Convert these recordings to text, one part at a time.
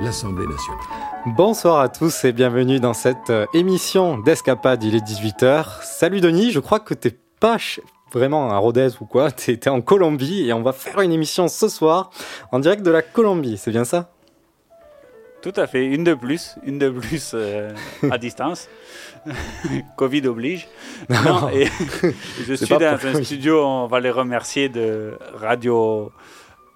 l'Assemblée nationale. Bonsoir à tous et bienvenue dans cette euh, émission d'Escapade, il est 18h. Salut Denis, je crois que t'es pas vraiment à Rodez ou quoi, t'es en Colombie et on va faire une émission ce soir en direct de la Colombie, c'est bien ça? Tout à fait, une de plus, une de plus euh, à distance. Covid oblige. Non, et je suis dans un oui. studio, on va les remercier de Radio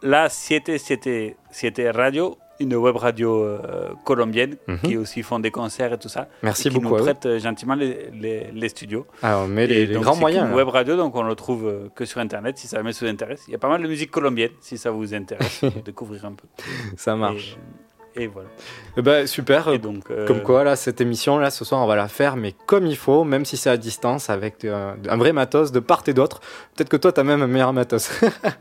La Siete Siete Siete Radio, une web radio euh, colombienne Mhm. qui aussi font des concerts et tout ça. Merci et qui beaucoup, nous ah prête euh, gentiment les, les- les studios. Alors on met Et les, les donc, grands moyens. Une là. web radio, donc on le trouve euh, que sur Internet si ça vous intéresse. Il y a pas mal de musique colombienne si ça vous intéresse, découvrir un peu. Ça marche. Et, et voilà. Eh ben, super, Et donc, euh, Comme quoi, là, cette émission, là, ce soir, on va la faire, mais comme il faut, même si c'est à distance, avec euh, un vrai matos de part et d'autre. Peut-être que toi, t'as même un meilleur matos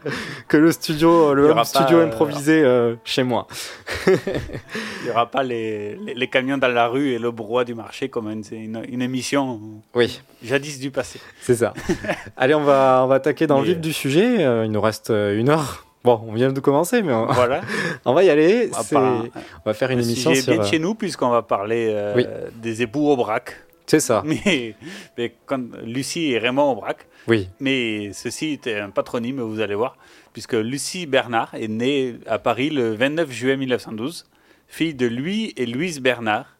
que le studio, Il le home studio pas, euh, improvisé euh, chez moi. Il n'y aura pas les, les, les camions dans la rue et le brouhaha du marché comme une, une, une émission Oui, jadis du passé. c'est ça. Allez, on va, on va attaquer dans le vif euh, du sujet. Euh, il nous reste euh, une heure. Bon, on vient de commencer, mais on, Voilà. on va y aller. On va on faire une Un émission sur. bien de euh, chez nous puisqu'on va parler euh, Oui. des époux Aubrac. C'est ça. Mais, mais quand Lucie et Raymond Aubrac. Oui. Mais ceci était un patronyme, vous allez voir, puisque Lucie Bernard est née à Paris le 29 juillet 1912, fille de Louis et Louise Bernard,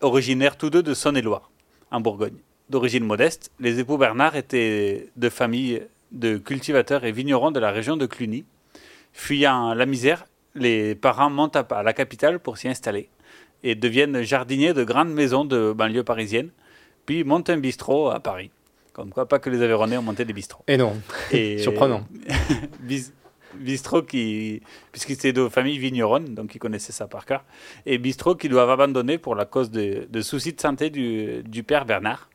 originaires tous deux de Saône-et-Loire, en Bourgogne. D'origine modeste, les époux Bernard étaient de famille de cultivateurs et vignerons de la région de Cluny. Fuyant la misère, les parents montent à la capitale pour s'y installer et deviennent jardiniers de grandes maisons de banlieue parisienne, puis montent un bistrot à Paris. Comme quoi, pas que les Aveyronais ont monté des bistrots. Et non. Et Surprenant. bis- bistrot qui, puisqu'ils étaient de famille vigneronne, donc ils connaissaient ça par cœur, et bistrot qu'ils doivent abandonner pour la cause de, de soucis de santé du, du père Bernard.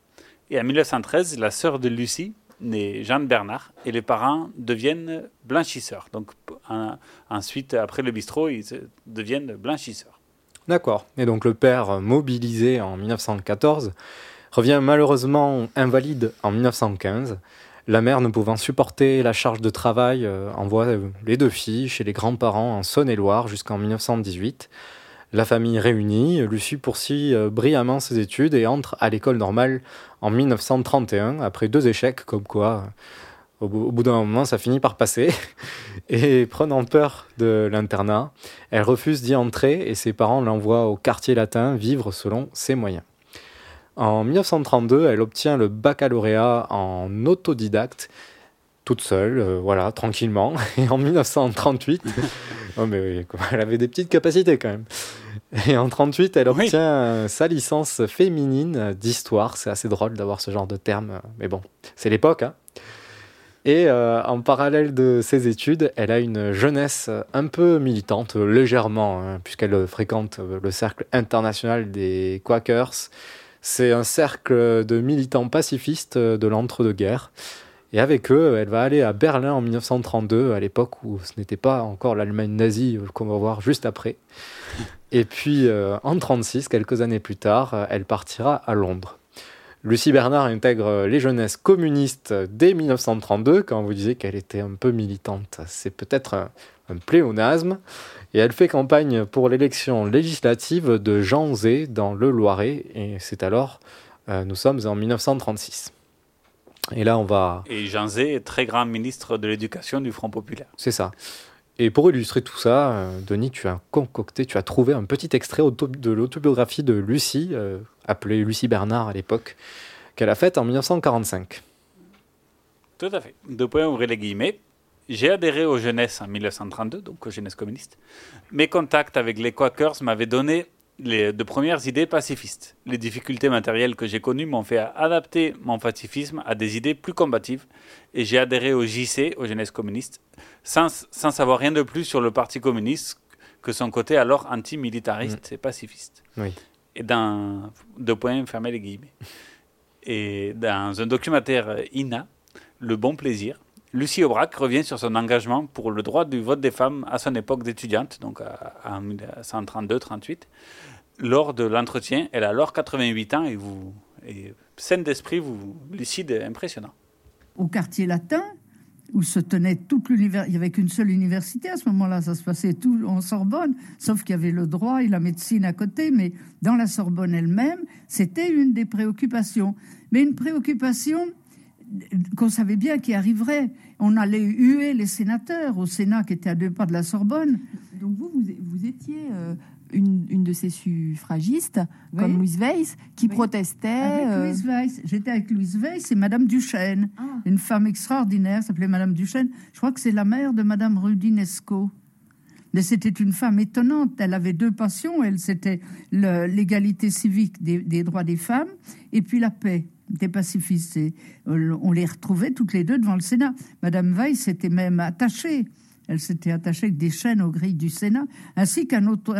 Et en 1913, la sœur de Lucie, née Jeanne Bernard, et les parents deviennent blanchisseurs. Donc ensuite, après le bistrot, ils deviennent blanchisseurs. D'accord. Et donc le père, euh, mobilisé en 1914, revient malheureusement invalide en 1915. La mère, ne pouvant supporter la charge de travail, euh, envoie euh, les deux filles chez les grands-parents en Saône-et-Loire jusqu'en 1918. La famille réunie, Lucie poursuit euh, brillamment ses études et entre à l'école normale en 1931, après deux échecs, comme quoi, euh, au bout, au bout d'un moment, ça finit par passer. Et prenant peur de l'internat, elle refuse d'y entrer et ses parents l'envoient au quartier latin vivre selon ses moyens. En 1932, elle obtient le baccalauréat en autodidacte, toute seule, euh, voilà, tranquillement. Et en 1938, oh, mais oui, elle avait des petites capacités quand même. Et en 38, elle obtient euh, sa licence féminine d'histoire. C'est assez drôle d'avoir ce genre de terme, euh, mais bon, c'est l'époque. Hein. Et euh, en parallèle de ses études, elle a une jeunesse un peu militante, légèrement, hein, puisqu'elle fréquente le cercle international des Quakers. C'est un cercle de militants pacifistes de l'entre-deux-guerres. Et avec eux, elle va aller à Berlin en 1932, à l'époque où ce n'était pas encore l'Allemagne nazie qu'on va voir juste après. Et puis euh, en 1936, quelques années plus tard, euh, elle partira à Londres. Lucie Bernard intègre euh, les jeunesses communistes dès 1932, quand vous disiez qu'elle était un peu militante. C'est peut-être un, un pléonasme. Et elle fait campagne pour l'élection législative de Jean Zé dans le Loiret. Et c'est alors, euh, nous sommes en 1936. Et là, on va. Et Jean Zé est très grand ministre de l'éducation du Front populaire. C'est ça. Et pour illustrer tout ça, euh, Denis, tu as concocté, tu as trouvé un petit extrait de l'autobiographie de Lucie, euh, appelée Lucie Bernard à l'époque, qu'elle a faite en 1945. Tout à fait. Deux points, ouvrez les guillemets. J'ai adhéré aux jeunesses en 1932, donc aux jeunesses communistes. Mes contacts avec les Quakers m'avaient donné les, de premières idées pacifistes. Les difficultés matérielles que j'ai connues m'ont fait adapter mon pacifisme à des idées plus combatives et j'ai adhéré au JC, aux jeunesses communistes, sans, sans savoir rien de plus sur le Parti communiste que son côté alors antimilitariste et pacifiste. Oui. Et dans deux points, fermez les guillemets. Et dans un documentaire INA, Le Bon Plaisir, Lucie Aubrac revient sur son engagement pour le droit du vote des femmes à son époque d'étudiante, donc à- en 1932-38. Lors de l'entretien, elle a alors 88 ans et, vous, et saine d'esprit, vous, lucide impressionnant. au quartier latin, où se tenait toute l'univers. Il n'y avait qu'une seule université à ce moment-là, ça se passait tout en Sorbonne, sauf qu'il y avait le droit et la médecine à côté, mais dans la Sorbonne elle-même, c'était une des préoccupations. Mais une préoccupation qu'on savait bien qui arriverait. On allait huer les sénateurs au Sénat qui était à deux pas de la Sorbonne. Donc vous, vous, vous étiez euh, une, une de ces suffragistes, Oui. comme Louise Weiss, qui Oui. protestait. Euh, Louise Weiss. J'étais avec Louise Weiss et Madame Duchesne, Ah. une femme extraordinaire, s'appelait Madame Duchesne. Je crois que c'est la mère de Madame Rudinesco. Mais c'était une femme étonnante. Elle avait deux passions. Elle, c'était l'égalité civique des, des droits des femmes et puis la paix des pacifistes. Euh, on les retrouvait toutes les deux devant le Sénat. Madame Weiss était même attachée. Elle s'était attachée avec des chaînes aux grilles du Sénat, ainsi qu'un autre.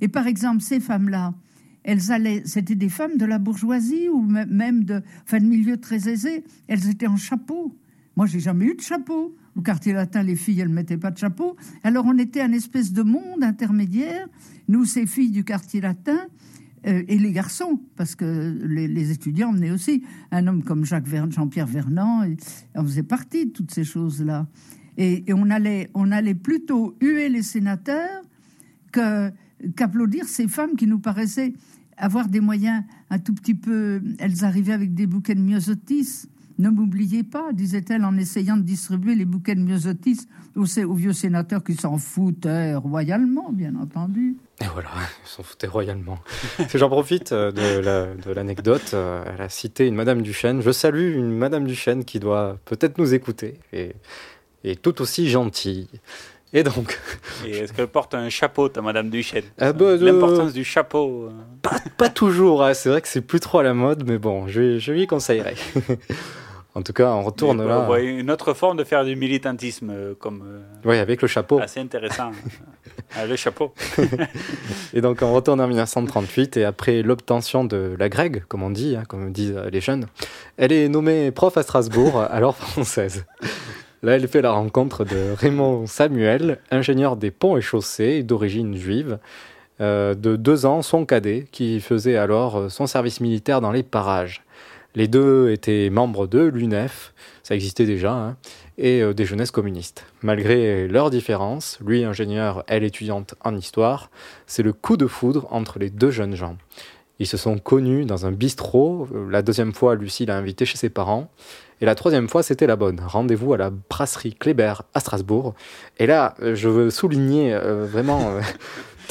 et par exemple, ces femmes-là, elles allaient, c'était des femmes de la bourgeoisie ou me- même de, enfin, de milieu très aisé. Elles étaient en chapeau. Moi, j'ai jamais eu de chapeau. Au quartier latin, les filles, elles mettaient pas de chapeau. Alors, on était un espèce de monde intermédiaire. Nous, ces filles du quartier latin, et les garçons, parce que les, étudiants emmenaient aussi un homme comme Jacques Jean-Pierre Vernant, on faisait partie de toutes ces choses-là. Et, on allait, on allait plutôt huer les sénateurs qu'applaudir ces femmes qui nous paraissaient avoir des moyens un tout petit peu. Elles arrivaient avec des bouquets de myosotis. Ne m'oubliez pas, disait-elle en essayant de distribuer les bouquets de myosotis aux, vieux sénateurs qui s'en foutaient royalement, bien entendu. Et voilà, ils s'en foutaient royalement. Si J'en profite euh, de la- de l'anecdote. euh, Elle a cité une Madame Duchesne. Je salue une Madame Duchesne qui doit peut-être nous écouter et, et tout aussi gentille. Et donc, Et est-ce qu'elle porte un chapeau, ta Madame Duchesne? Ah bah, L'importance du chapeau. euh. pas toujours, hein, c'est vrai que c'est plus trop à la mode, mais bon, je, je lui conseillerais. en tout cas, on retourne Et, là. Une autre forme de faire du militantisme, euh, comme euh, Oui, avec le chapeau. assez intéressant. Ah, le chapeau. Et donc on retourne en 1938 et après l'obtention de la grègue, comme on dit, hein, comme disent les jeunes, elle est nommée prof à Strasbourg, alors française. Là, elle fait la rencontre de Raymond Samuel, ingénieur des ponts et chaussées d'origine juive, euh, de deux ans, son cadet, qui faisait alors euh, son service militaire dans les parages. Les deux étaient membres de l'UNEF, ça existait déjà, hein, et euh, des jeunesses communistes. Malgré leurs différences, lui ingénieur, elle étudiante en histoire, c'est le coup de foudre entre les deux jeunes gens. Ils se sont connus dans un bistrot. Euh, La deuxième fois, Lucie l'a invité chez ses parents. Et la troisième fois, c'était la bonne. Rendez-vous à la brasserie Kléber à Strasbourg. Et là, euh, je veux souligner vraiment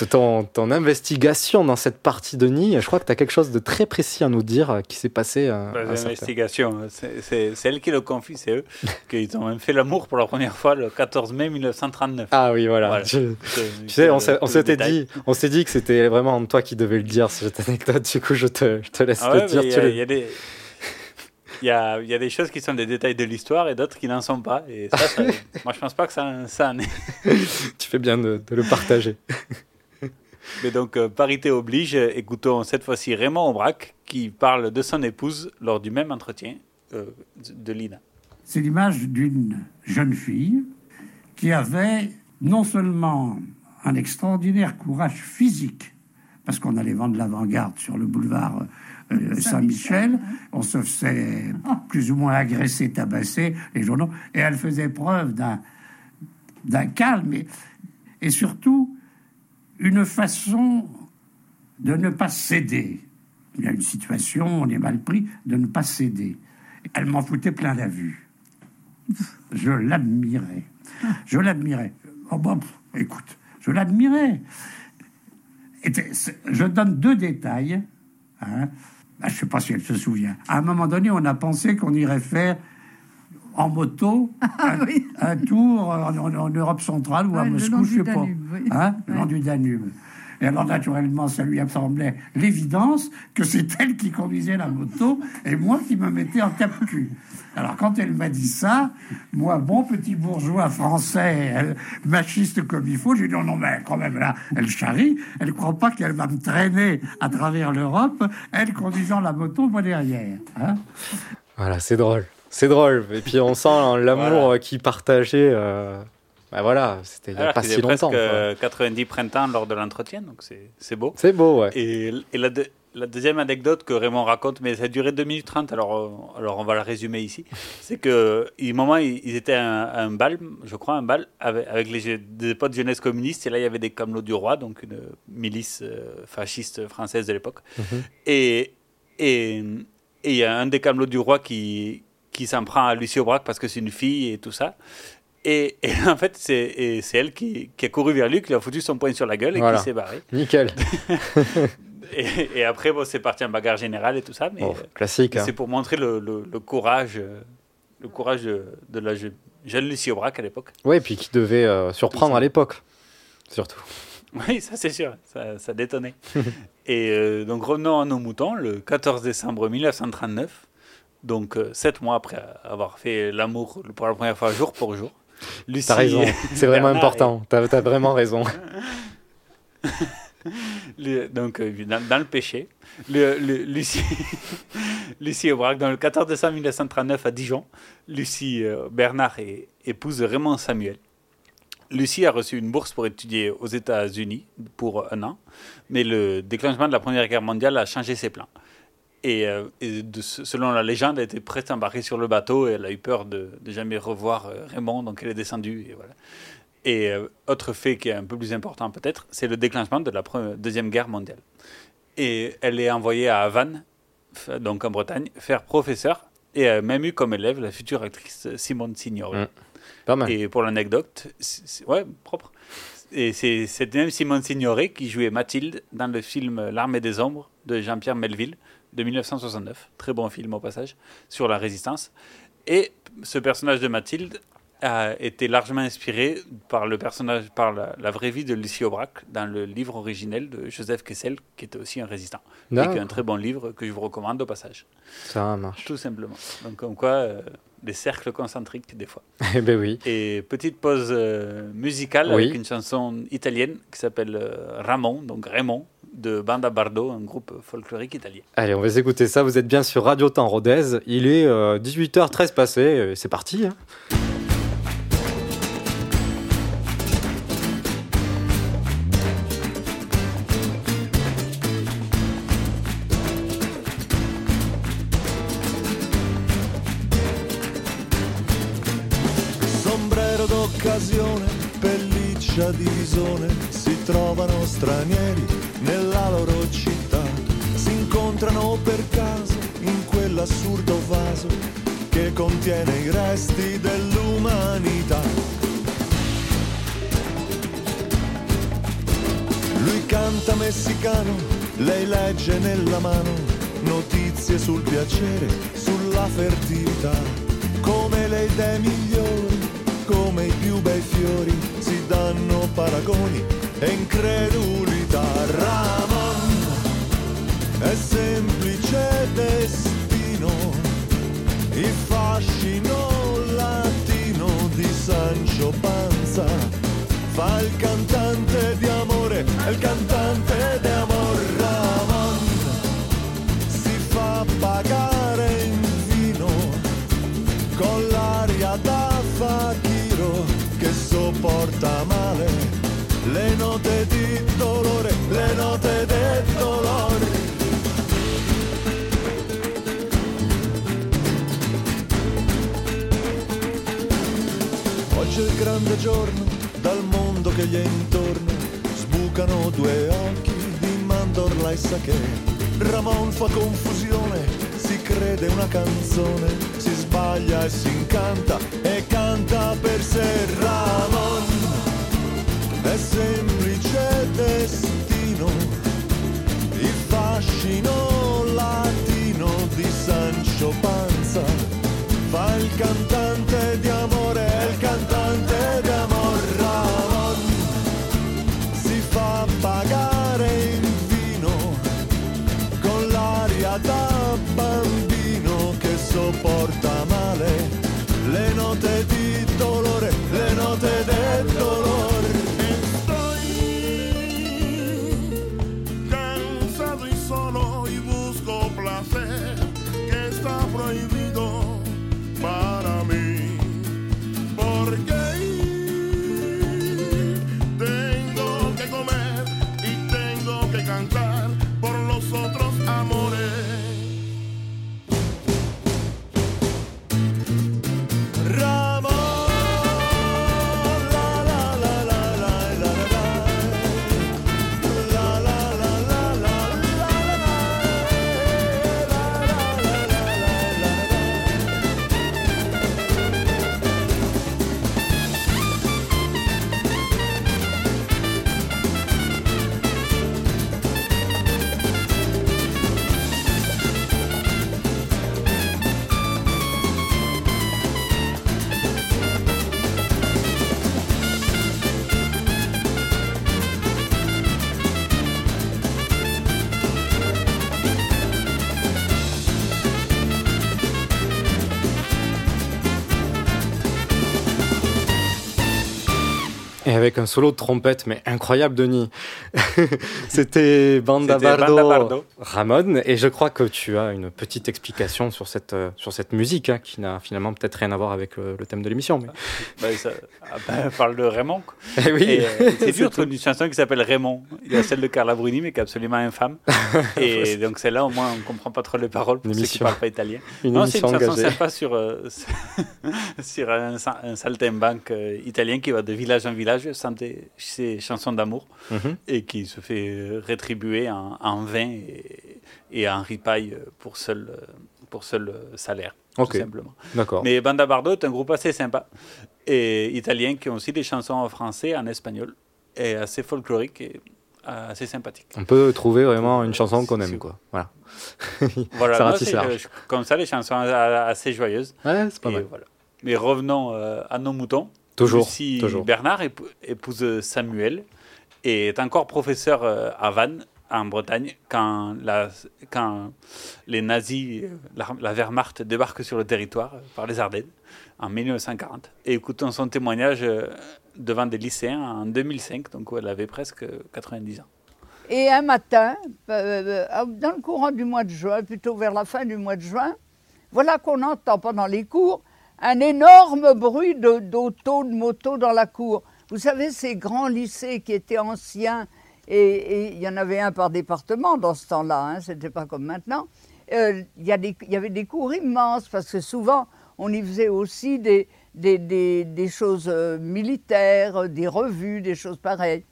ton, ton investigation dans cette partie de Nid. Je crois que tu as quelque chose de très précis à nous dire euh, qui s'est passé. euh, cette- d'investigation. C'est- elle qui le confie, c'est eux. qu'ils ont même fait l'amour pour la première fois le 14 mai 1939. Ah oui, voilà. Voilà. Je- C'est- Tu sais, on s'était dit, on dit que c'était vraiment toi qui devais le dire cette anecdote. Du coup, je te, je te laisse Ah le dire. il y a- y, des. Il y a, il y a des choses qui sont des détails de l'histoire et d'autres qui n'en sont pas. Et ça, ça- moi, je pense pas que ça, ça en est. tu fais bien de, de le partager. Mais donc, euh, parité oblige, euh, écoutons cette fois-ci Raymond Aubrac qui parle de son épouse lors du même entretien euh, de Lina. C'est l'image d'une jeune fille qui avait non seulement un extraordinaire courage physique, parce qu'on allait vendre l'avant-garde sur le boulevard euh, Saint-Michel, on se faisait plus ou moins agresser, tabasser, les journaux, et elle faisait preuve d'un d'un calme et, et surtout une façon de ne pas céder. Il y a une situation, on est mal pris, de ne pas céder. Elle m'en foutait plein la vue. Je l'admirais. Je l'admirais. Oh, bon, écoute, je l'admirais. Je donne deux détails. Hein. Ah, je ne sais pas si elle se souvient. À un moment donné, on a pensé qu'on irait faire en moto ah un, tour en, Europe centrale ou à Moscou, je ne sais pas. Hein, le long du Danube. Et alors, naturellement, ça lui semblait l'évidence que c'est elle qui conduisait la moto et moi qui me mettais en cap-cul. Alors, quand elle m'a dit ça, moi, bon petit bourgeois français, machiste comme il faut, j'ai dit non, non, mais quand même, là, elle charrie, elle ne croit pas qu'elle va me traîner à travers l'Europe, elle conduisant la moto, moi derrière. Hein voilà, c'est drôle. C'est drôle. Et puis, on sent l'amour qui partageait. Euh, bah voilà, c'était il n'y a pas si longtemps. presque 90 printemps lors de l'entretien, donc c'est beau. C'est beau, ouais. Et, la, la, deuxième anecdote que Raymond raconte, mais ça a duré 2 minutes 30, alors, euh, alors on va la résumer ici, c'est que un moment, ils étaient à un, bal, je crois, un bal, avec, avec les, des potes jeunesse communistes, et là, il y avait des camelots du roi, donc une milice euh, fasciste française de l'époque. Et et il y a un des camelots du roi qui, qui s'en prend à Lucie Aubrac parce que c'est une fille et tout ça. Et, en fait, c'est elle qui, qui, a couru vers lui, qui lui a foutu son poing sur la gueule et qui s'est barré. Nickel. et, après, bon, c'est parti en bagarre générale et tout ça. Mais oh, classique. C'est hein. pour montrer le, le, courage, le courage de, la jeune Lucie Aubrac à l'époque. Oui, et puis qui devait euh, surprendre à l'époque, surtout. Oui, ça c'est sûr, ça, ça détonnait. et euh, donc revenons à nos moutons, le 14 décembre 1939, donc euh, sept mois après avoir fait l'amour pour la première fois jour pour jour. T'as raison, c'est vraiment important. T'as as vraiment raison. donc, euh, dans, le péché, le, Lucie, Lucie Aubrac, dans le 14 décembre 1939 à Dijon, Lucie euh, Bernard épouse Raymond Samuel. Lucie a reçu une bourse pour étudier aux États-Unis pour un an, mais le déclenchement de la Première Guerre mondiale a changé ses plans. Et, euh, selon la légende, elle était prête à embarquer sur le bateau et elle a eu peur de, jamais revoir euh, Raymond, donc elle est descendue. Et, voilà. et euh, autre fait qui est un peu plus important peut-être, c'est le déclenchement de la Deuxième Guerre mondiale. Et elle est envoyée à Havane, donc en Bretagne, faire professeur et a même eu comme élève la future actrice Simone Signori. Mmh. Pas mal. Et pour l'anecdote, ouais, propre. Et c'est cette même Simone Signoret qui jouait Mathilde dans le film L'Armée des Ombres de Jean-Pierre Melville de 1969. Très bon film au passage, sur la résistance. Et ce personnage de Mathilde a été largement inspiré par le personnage, par la, vraie vie de Lucie Aubrac dans le livre originel de Joseph Kessel, qui était aussi un résistant. Et qui est un très bon livre que je vous recommande au passage. Ça marche. Tout simplement. Donc, comme quoi, euh, des cercles concentriques des fois. Eh ben oui. Et petite pause euh, musicale avec une chanson italienne qui s'appelle euh, Ramon, donc Raymond, de Banda Bardo, un groupe folklorique italien. Allez, on va écouter ça. Vous êtes bien sur Radio Temps Rodez. Il est 18h13 passé. C'est parti. Hein. pelliccia di visone trovano stranieri nella loro città, si incontrano per caso in quell'assurdo vaso che contiene i resti dell'umanità. Lui canta messicano, lei legge nella mano notizie sul piacere, sulla fertilità, come le idee migliori come i più bei fiori si danno paragoni e incredulità. Ramon è semplice destino, il fascino latino di Sancho Panza fa il cantante di amore, è il cantante di amore. Ramon si fa pagare in vino con l'aria da facchino sopporta male le note di dolore, le note del dolore. Oggi è il grande giorno, dal mondo che gli è intorno, sbucano due occhi di mandorla e sake. Ramon fa confusione, si crede una canzone, si sbaglia e si incanta e canta per sé Ramon as semplice this. Avec un solo de trompette, mais incroyable, Denis. C'était Banda C'était Banda Bardo, Bardo. Ramon. Et je crois que tu as une petite explication sur cette, euh, sur cette musique, hein, qui n'a finalement peut-être rien à voir avec le, le thème de l'émission. Mais... Bah, ça, ah, bah, on parle de Raymond. quoi. Eh oui. Et, euh, c'est dur de une chanson qui s'appelle Raymond. Il y a celle de Carla Bruni, mais qui est absolument infâme. Et donc celle-là, au moins, on ne comprend pas trop les paroles pour Une ceux qui ne émission- parlent pas italien. une non, c'est une chanson sympa sur, euh, sur un, un saltimbanque euh, italien qui va de village en village chanter ses chansons d'amour Mhm. et qui se fait euh, rétribuer en, en vin et, et en ripaille pour seul, euh, pour seul euh, salaire. Tout simplement. D'accord. Mais Banda Bardo est un groupe assez sympa et italien qui ont aussi des chansons en français, en espagnol et assez folkloriques et assez sympathiques. On peut trouver vraiment une chanson qu'on aime, quoi. Voilà. Voilà, ça euh, je- comme ça, les chansons a- assez joyeuses. Ouais, c'est pas mal. voilà. Mais revenons euh, à nos moutons. Toujours, Lucie toujours. Bernard épou- épouse Samuel et est encore professeur euh, à Vannes, en Bretagne, quand, les nazis, euh, la, Wehrmacht débarque sur le territoire euh, par les Ardennes en 1940. Et écoutons son témoignage devant des lycéens en 2005, donc elle avait presque 90 ans. Et un matin, dans le courant du mois de juin, plutôt vers la fin du mois de juin, voilà qu'on entend pendant les cours un énorme bruit d'auto, de, moto dans la cour. Vous savez, ces grands lycées qui étaient anciens, et, il y en avait un par département dans ce temps-là, hein, c'était pas comme maintenant. Euh, Il y, avait des cours immenses parce que souvent on y faisait aussi des, choses euh, militaires, euh, des revues, des choses pareilles.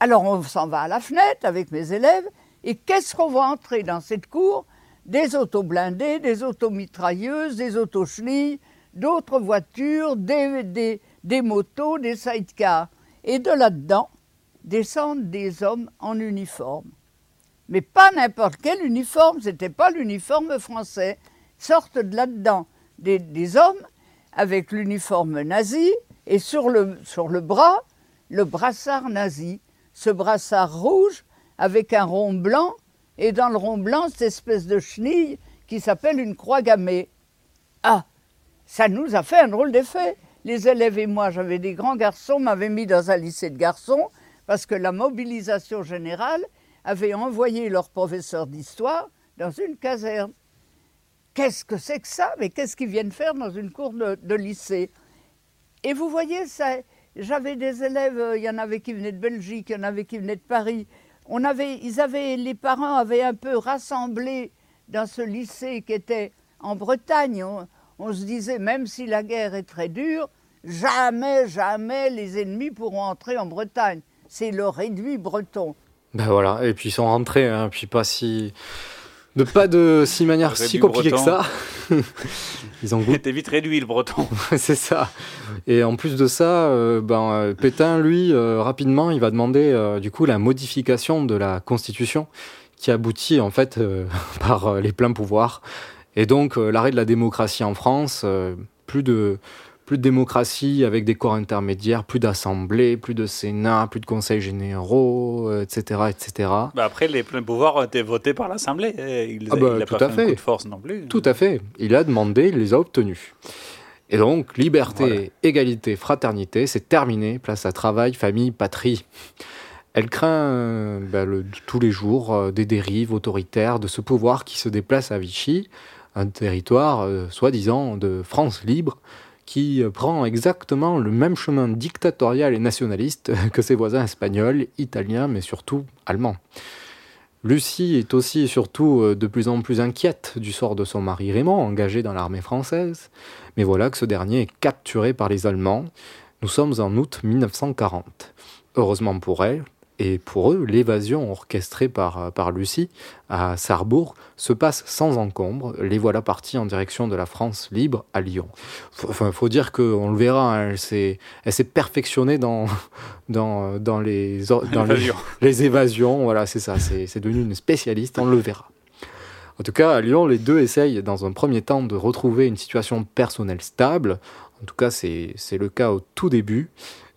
Alors on s'en va à la fenêtre avec mes élèves et qu'est-ce qu'on voit entrer dans cette cour? Des autos blindées, des autos mitrailleuses, des autos d'autres voitures, des- des motos, des sidecars. Et de là-dedans descendent des hommes en uniforme. Mais pas n'importe quel uniforme, c'était pas l'uniforme français. Sortent de là-dedans des, hommes avec l'uniforme nazi et sur le, sur le bras, le brassard nazi. Ce brassard rouge avec un rond blanc et dans le rond blanc, cette espèce de chenille qui s'appelle une croix gammée. Ah, ça nous a fait un drôle d'effet. Les élèves et moi, j'avais des grands garçons, m'avaient mis dans un lycée de garçons parce que la mobilisation générale avait envoyé leur professeur d'histoire dans une caserne. Qu'est-ce que c'est que ça? Mais qu'est-ce qu'ils viennent faire dans une cour de, lycée? Et vous voyez, ça, j'avais des élèves, euh, il y en avait qui venaient de Belgique, il y en avait qui venaient de Paris. On avait, ils avaient, les parents avaient un peu rassemblé dans ce lycée qui était en Bretagne. On, on se disait, même si la guerre est très dure, jamais, jamais les ennemis pourront entrer en Bretagne. C'est le réduit breton. Ben voilà, et puis ils sont rentrés, hein, puis pas si de pas de si manière si compliquée que ça. Ils ont goûté. Vite réduit le breton. c'est ça. Et en plus de ça, euh, ben, euh, Pétain, lui, euh, rapidement, il va demander euh, du coup la modification de la Constitution qui aboutit en fait euh, par euh, les pleins pouvoirs. Et donc euh, l'arrêt de la démocratie en France, euh, plus de plus de démocratie avec des corps intermédiaires, plus d'assemblées, plus de sénat, plus de conseils généraux, euh, etc., etc. Bah après, les pleins pouvoirs ont été votés par l'Assemblée. Il, Ah bah, il a tout pas à fait, fait. un coup de force non plus. Tout à fait. Il a demandé, il les a obtenus. Et donc, liberté, égalité, fraternité, c'est terminé. Place à travail, famille, patrie. Elle craint euh, le- tous les jours euh, des dérives autoritaires de ce pouvoir qui se déplace à Vichy, un territoire euh, soi-disant de France libre, qui euh, prend exactement le même chemin dictatorial et nationaliste que ses voisins espagnols, italiens, mais surtout allemands. Lucie est aussi et surtout euh, de plus en plus inquiète du sort de son mari Raymond, engagé dans l'armée française. Mais voilà que ce dernier est capturé par les Allemands. Nous sommes en août 1940. Heureusement pour elle, et pour eux, l'évasion orchestrée par, par Lucie à Sarrebourg se passe sans encombre. Les voilà partis en direction de la France libre à Lyon. Enfin, faut dire qu'on le verra, hein, elle s'est perfectionnée dans, dans, dans, les, dans les, les évasions. Voilà, c'est ça, c'est devenu une spécialiste, on le verra. En tout cas, à Lyon, les deux essayent dans un premier temps de retrouver une situation personnelle stable. En tout cas, c'est c'est le cas au tout début.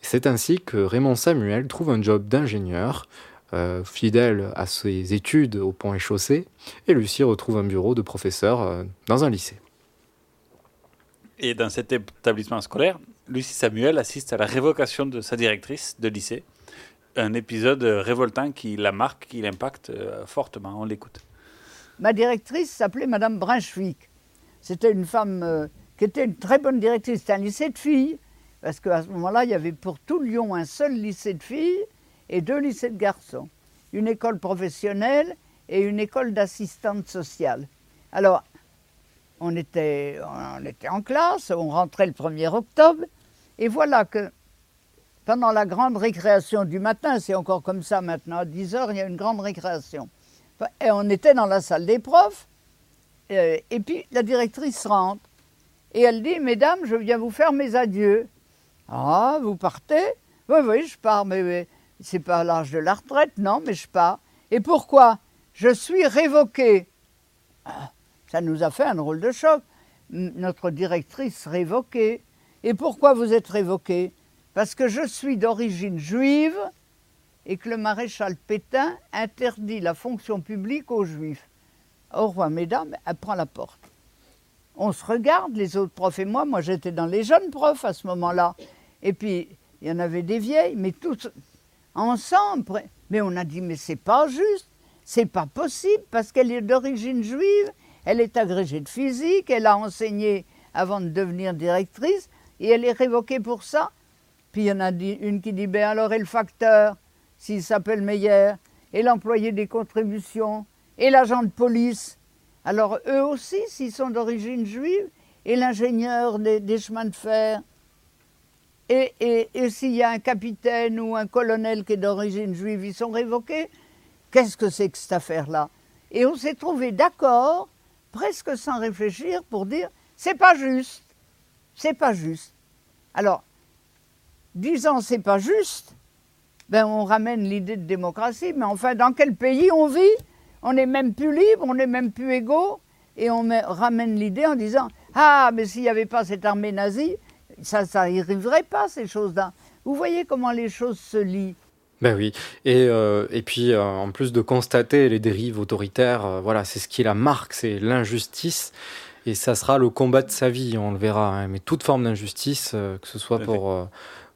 C'est ainsi que Raymond Samuel trouve un job d'ingénieur, euh, fidèle à ses études au pont et chaussée, et Lucie retrouve un bureau de professeur euh, dans un lycée. Et dans cet établissement scolaire, Lucie Samuel assiste à la révocation de sa directrice de lycée. Un épisode révoltant qui la marque, qui l'impacte euh, fortement. On l'écoute. Ma directrice s'appelait Madame Brunswick. C'était une femme euh, qui était une très bonne directrice. C'était un lycée de filles, parce qu'à ce moment-là, il y avait pour tout Lyon un seul lycée de filles et deux lycées de garçons. Une école professionnelle et une école d'assistante sociale. Alors, on était, on était en classe, on rentrait le 1er octobre, et voilà que pendant la grande récréation du matin, c'est encore comme ça maintenant, à 10 heures, il y a une grande récréation. Et on était dans la salle des profs, euh, et puis la directrice rentre, et elle dit, Mesdames, je viens vous faire mes adieux. Ah, vous partez? Oui, oui, je pars, mais, c'est pas l'âge de la retraite, non, mais je pars. Et pourquoi? Je suis révoquée. Ah, ça nous a fait un drôle de choc. Notre directrice révoquée. Et pourquoi vous êtes révoquée Parce que je suis d'origine juive et que le maréchal Pétain interdit la fonction publique aux juifs. Au revoir, mesdames, elle prend la porte. On se regarde, les autres profs et moi. Moi, j'étais dans les jeunes profs à ce moment-là. Et puis, il y en avait des vieilles, mais toutes ensemble. Mais on a dit, mais c'est pas juste, c'est pas possible, parce qu'elle est d'origine juive, elle est agrégée de physique, elle a enseigné avant de devenir directrice, et elle est révoquée pour ça. Puis il y en a une qui dit, ben alors, et le facteur, s'il s'appelle Meyer, et l'employé des contributions, et l'agent de police. Alors eux aussi, s'ils sont d'origine juive, et l'ingénieur des chemins de fer. Et, s'il y a un capitaine ou un colonel qui est d'origine juive, ils sont révoqués. Qu'est-ce que c'est que cette affaire-là? Et on s'est trouvé d'accord, presque sans réfléchir, pour dire c'est pas juste, c'est pas juste. Alors, disant c'est pas juste, ben on ramène l'idée de démocratie, mais enfin, dans quel pays on vit? On n'est même plus libre, on n'est même plus égaux, et on ramène l'idée en disant ah, mais s'il n'y avait pas cette armée nazie, ça, ça n'y arriverait pas ces choses-là. Vous voyez comment les choses se lient. Ben oui, et, euh, et puis euh, en plus de constater les dérives autoritaires, euh, voilà, c'est ce qui la marque, c'est l'injustice, et ça sera le combat de sa vie, on le verra, hein, mais toute forme d'injustice, euh, que ce soit pour, euh,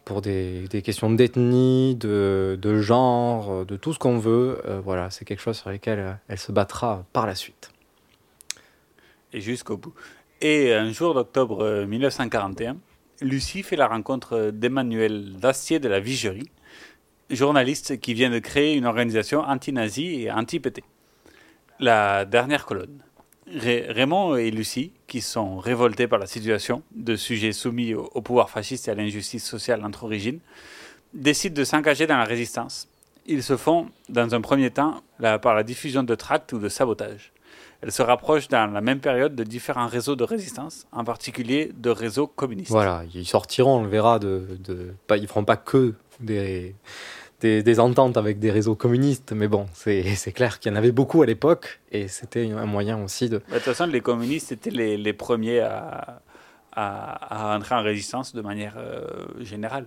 pour des, des questions d'ethnie, de, de genre, de tout ce qu'on veut, euh, voilà, c'est quelque chose sur lequel elle se battra par la suite. Et jusqu'au bout. Et un jour d'octobre euh, 1941, Lucie fait la rencontre d'Emmanuel Dastier de la Vigerie, journaliste qui vient de créer une organisation anti-nazie et anti-PT. La dernière colonne. Raymond et Lucie, qui sont révoltés par la situation de sujets soumis au, pouvoir fasciste et à l'injustice sociale entre origines, décident de s'engager dans la résistance Ils se font, dans un premier temps, par la diffusion de tracts ou de sabotage. Elles se rapprochent dans la même période de différents réseaux de résistance, en particulier de réseaux communistes. Voilà, ils sortiront, on le verra, de, de pas, ils feront pas que des, des, des ententes avec des réseaux communistes, mais bon, c'est c'est clair qu'il y en avait beaucoup à l'époque, et c'était un moyen aussi de... De toute façon, les communistes étaient les, les premiers à, à, à entrer en résistance de manière euh, générale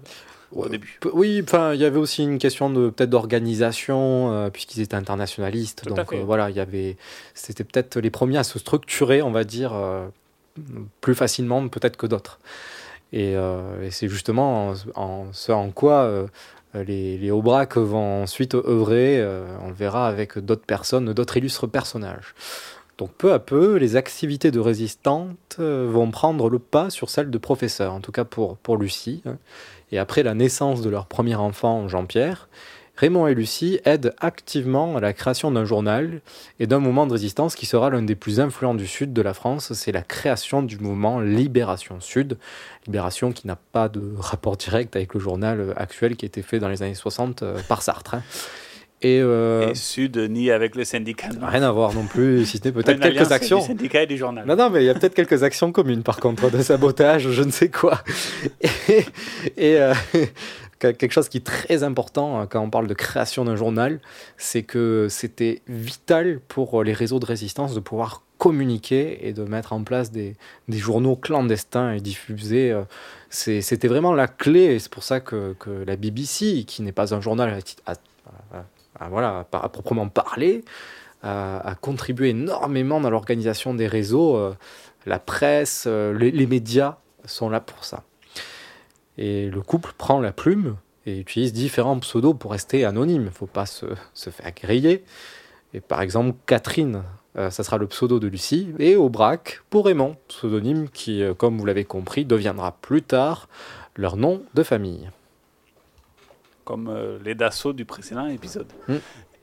au début. P- Oui, enfin, il y avait aussi une question de peut-être d'organisation, euh, puisqu'ils étaient internationalistes. Tout donc euh, voilà, il y avait, c'était peut-être les premiers à se structurer, on va dire, euh, plus facilement peut-être que d'autres. Et, et c'est justement en, en- ce en quoi les, les Aubrac vont ensuite œuvrer, on le verra avec d'autres personnes, d'autres illustres personnages. Donc peu à peu, les activités de résistantes euh, vont prendre le pas sur celles de professeurs, en tout cas pour, pour Lucie. Et après la naissance de leur premier enfant, Jean-Pierre, Raymond et Lucie aident activement à la création d'un journal et d'un mouvement de résistance qui sera l'un des plus influents du sud de la France. C'est la création du mouvement Libération Sud. Libération qui n'a pas de rapport direct avec le journal actuel qui a été fait dans les années 60 euh, par Sartre. hein. Et, euh, Et Sud, ni avec le syndicat. rien à voir non plus, si ce n'est peut-être quelques actions. Du syndicat et du journal. Non, non, mais il y a peut-être quelques actions communes, par contre, de sabotage, je ne sais quoi. Et, et, euh, quelque chose qui est très important hein, quand on parle de création d'un journal, c'est que c'était vital pour les réseaux de résistance de pouvoir communiquer et de mettre en place des, des journaux clandestins et diffusés. euh, C'était vraiment la clé, et c'est pour ça que, que la BBC, qui n'est pas un journal à, tit- à- à- à- voilà, à, à proprement parler, a contribué énormément dans l'organisation des réseaux. euh, la presse, euh, les, médias sont là pour ça. Et le couple prend la plume et utilise différents pseudos pour rester anonyme. Il ne faut pas se, faire griller. Et par exemple, Catherine, euh, ça sera le pseudo de Lucie, et Aubrac pour Raymond, pseudonyme qui, comme vous l'avez compris, deviendra plus tard leur nom de famille. Comme euh, les Dassault du précédent épisode. Mm.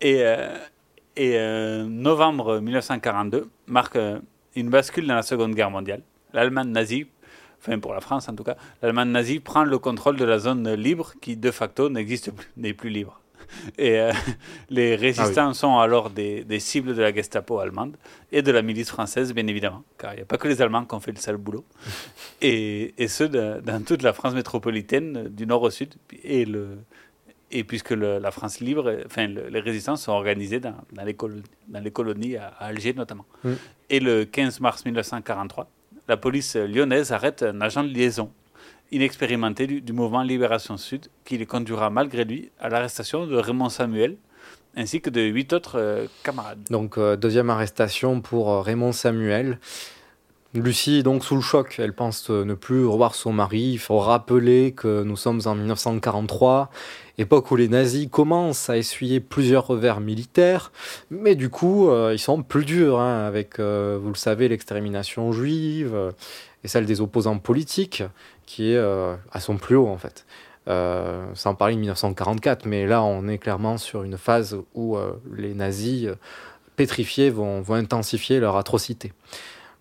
Et, euh, et euh, novembre 1942 marque une bascule dans la Seconde Guerre mondiale. L'Allemagne nazie, enfin pour la France en tout cas, l'Allemagne nazie prend le contrôle de la zone libre qui de facto n'existe plus, n'est plus libre. Et les résistants sont alors des, des cibles de la Gestapo allemande et de la milice française, bien évidemment, car il n'y a pas que les Allemands qui ont fait le sale boulot. Et, et ceux de- dans toute la France métropolitaine, du nord au sud, et, le, et puisque le- la France libre, enfin le- les résistants sont organisés dans, dans les, colo- dans les colonies à, à Alger notamment. Mm. Et le 15 mars 1943, la police lyonnaise arrête un agent de liaison inexpérimenté du, du mouvement Libération Sud, qui les conduira malgré lui à l'arrestation de Raymond Samuel, ainsi que de huit autres euh, camarades. Donc, euh, deuxième arrestation pour euh, Raymond Samuel. Lucie est donc sous le choc. Elle pense euh, ne plus revoir son mari. Il faut rappeler que nous sommes en 1943, époque où les nazis commencent à essuyer plusieurs revers militaires. Mais du coup, euh, ils sont plus durs hein, avec, euh, vous le savez, l'extermination juive et celle des opposants politiques, qui est à son plus haut en fait. Sans parler de 1944, mais là on est clairement sur une phase où les nazis pétrifiés vont, vont intensifier leur atrocité.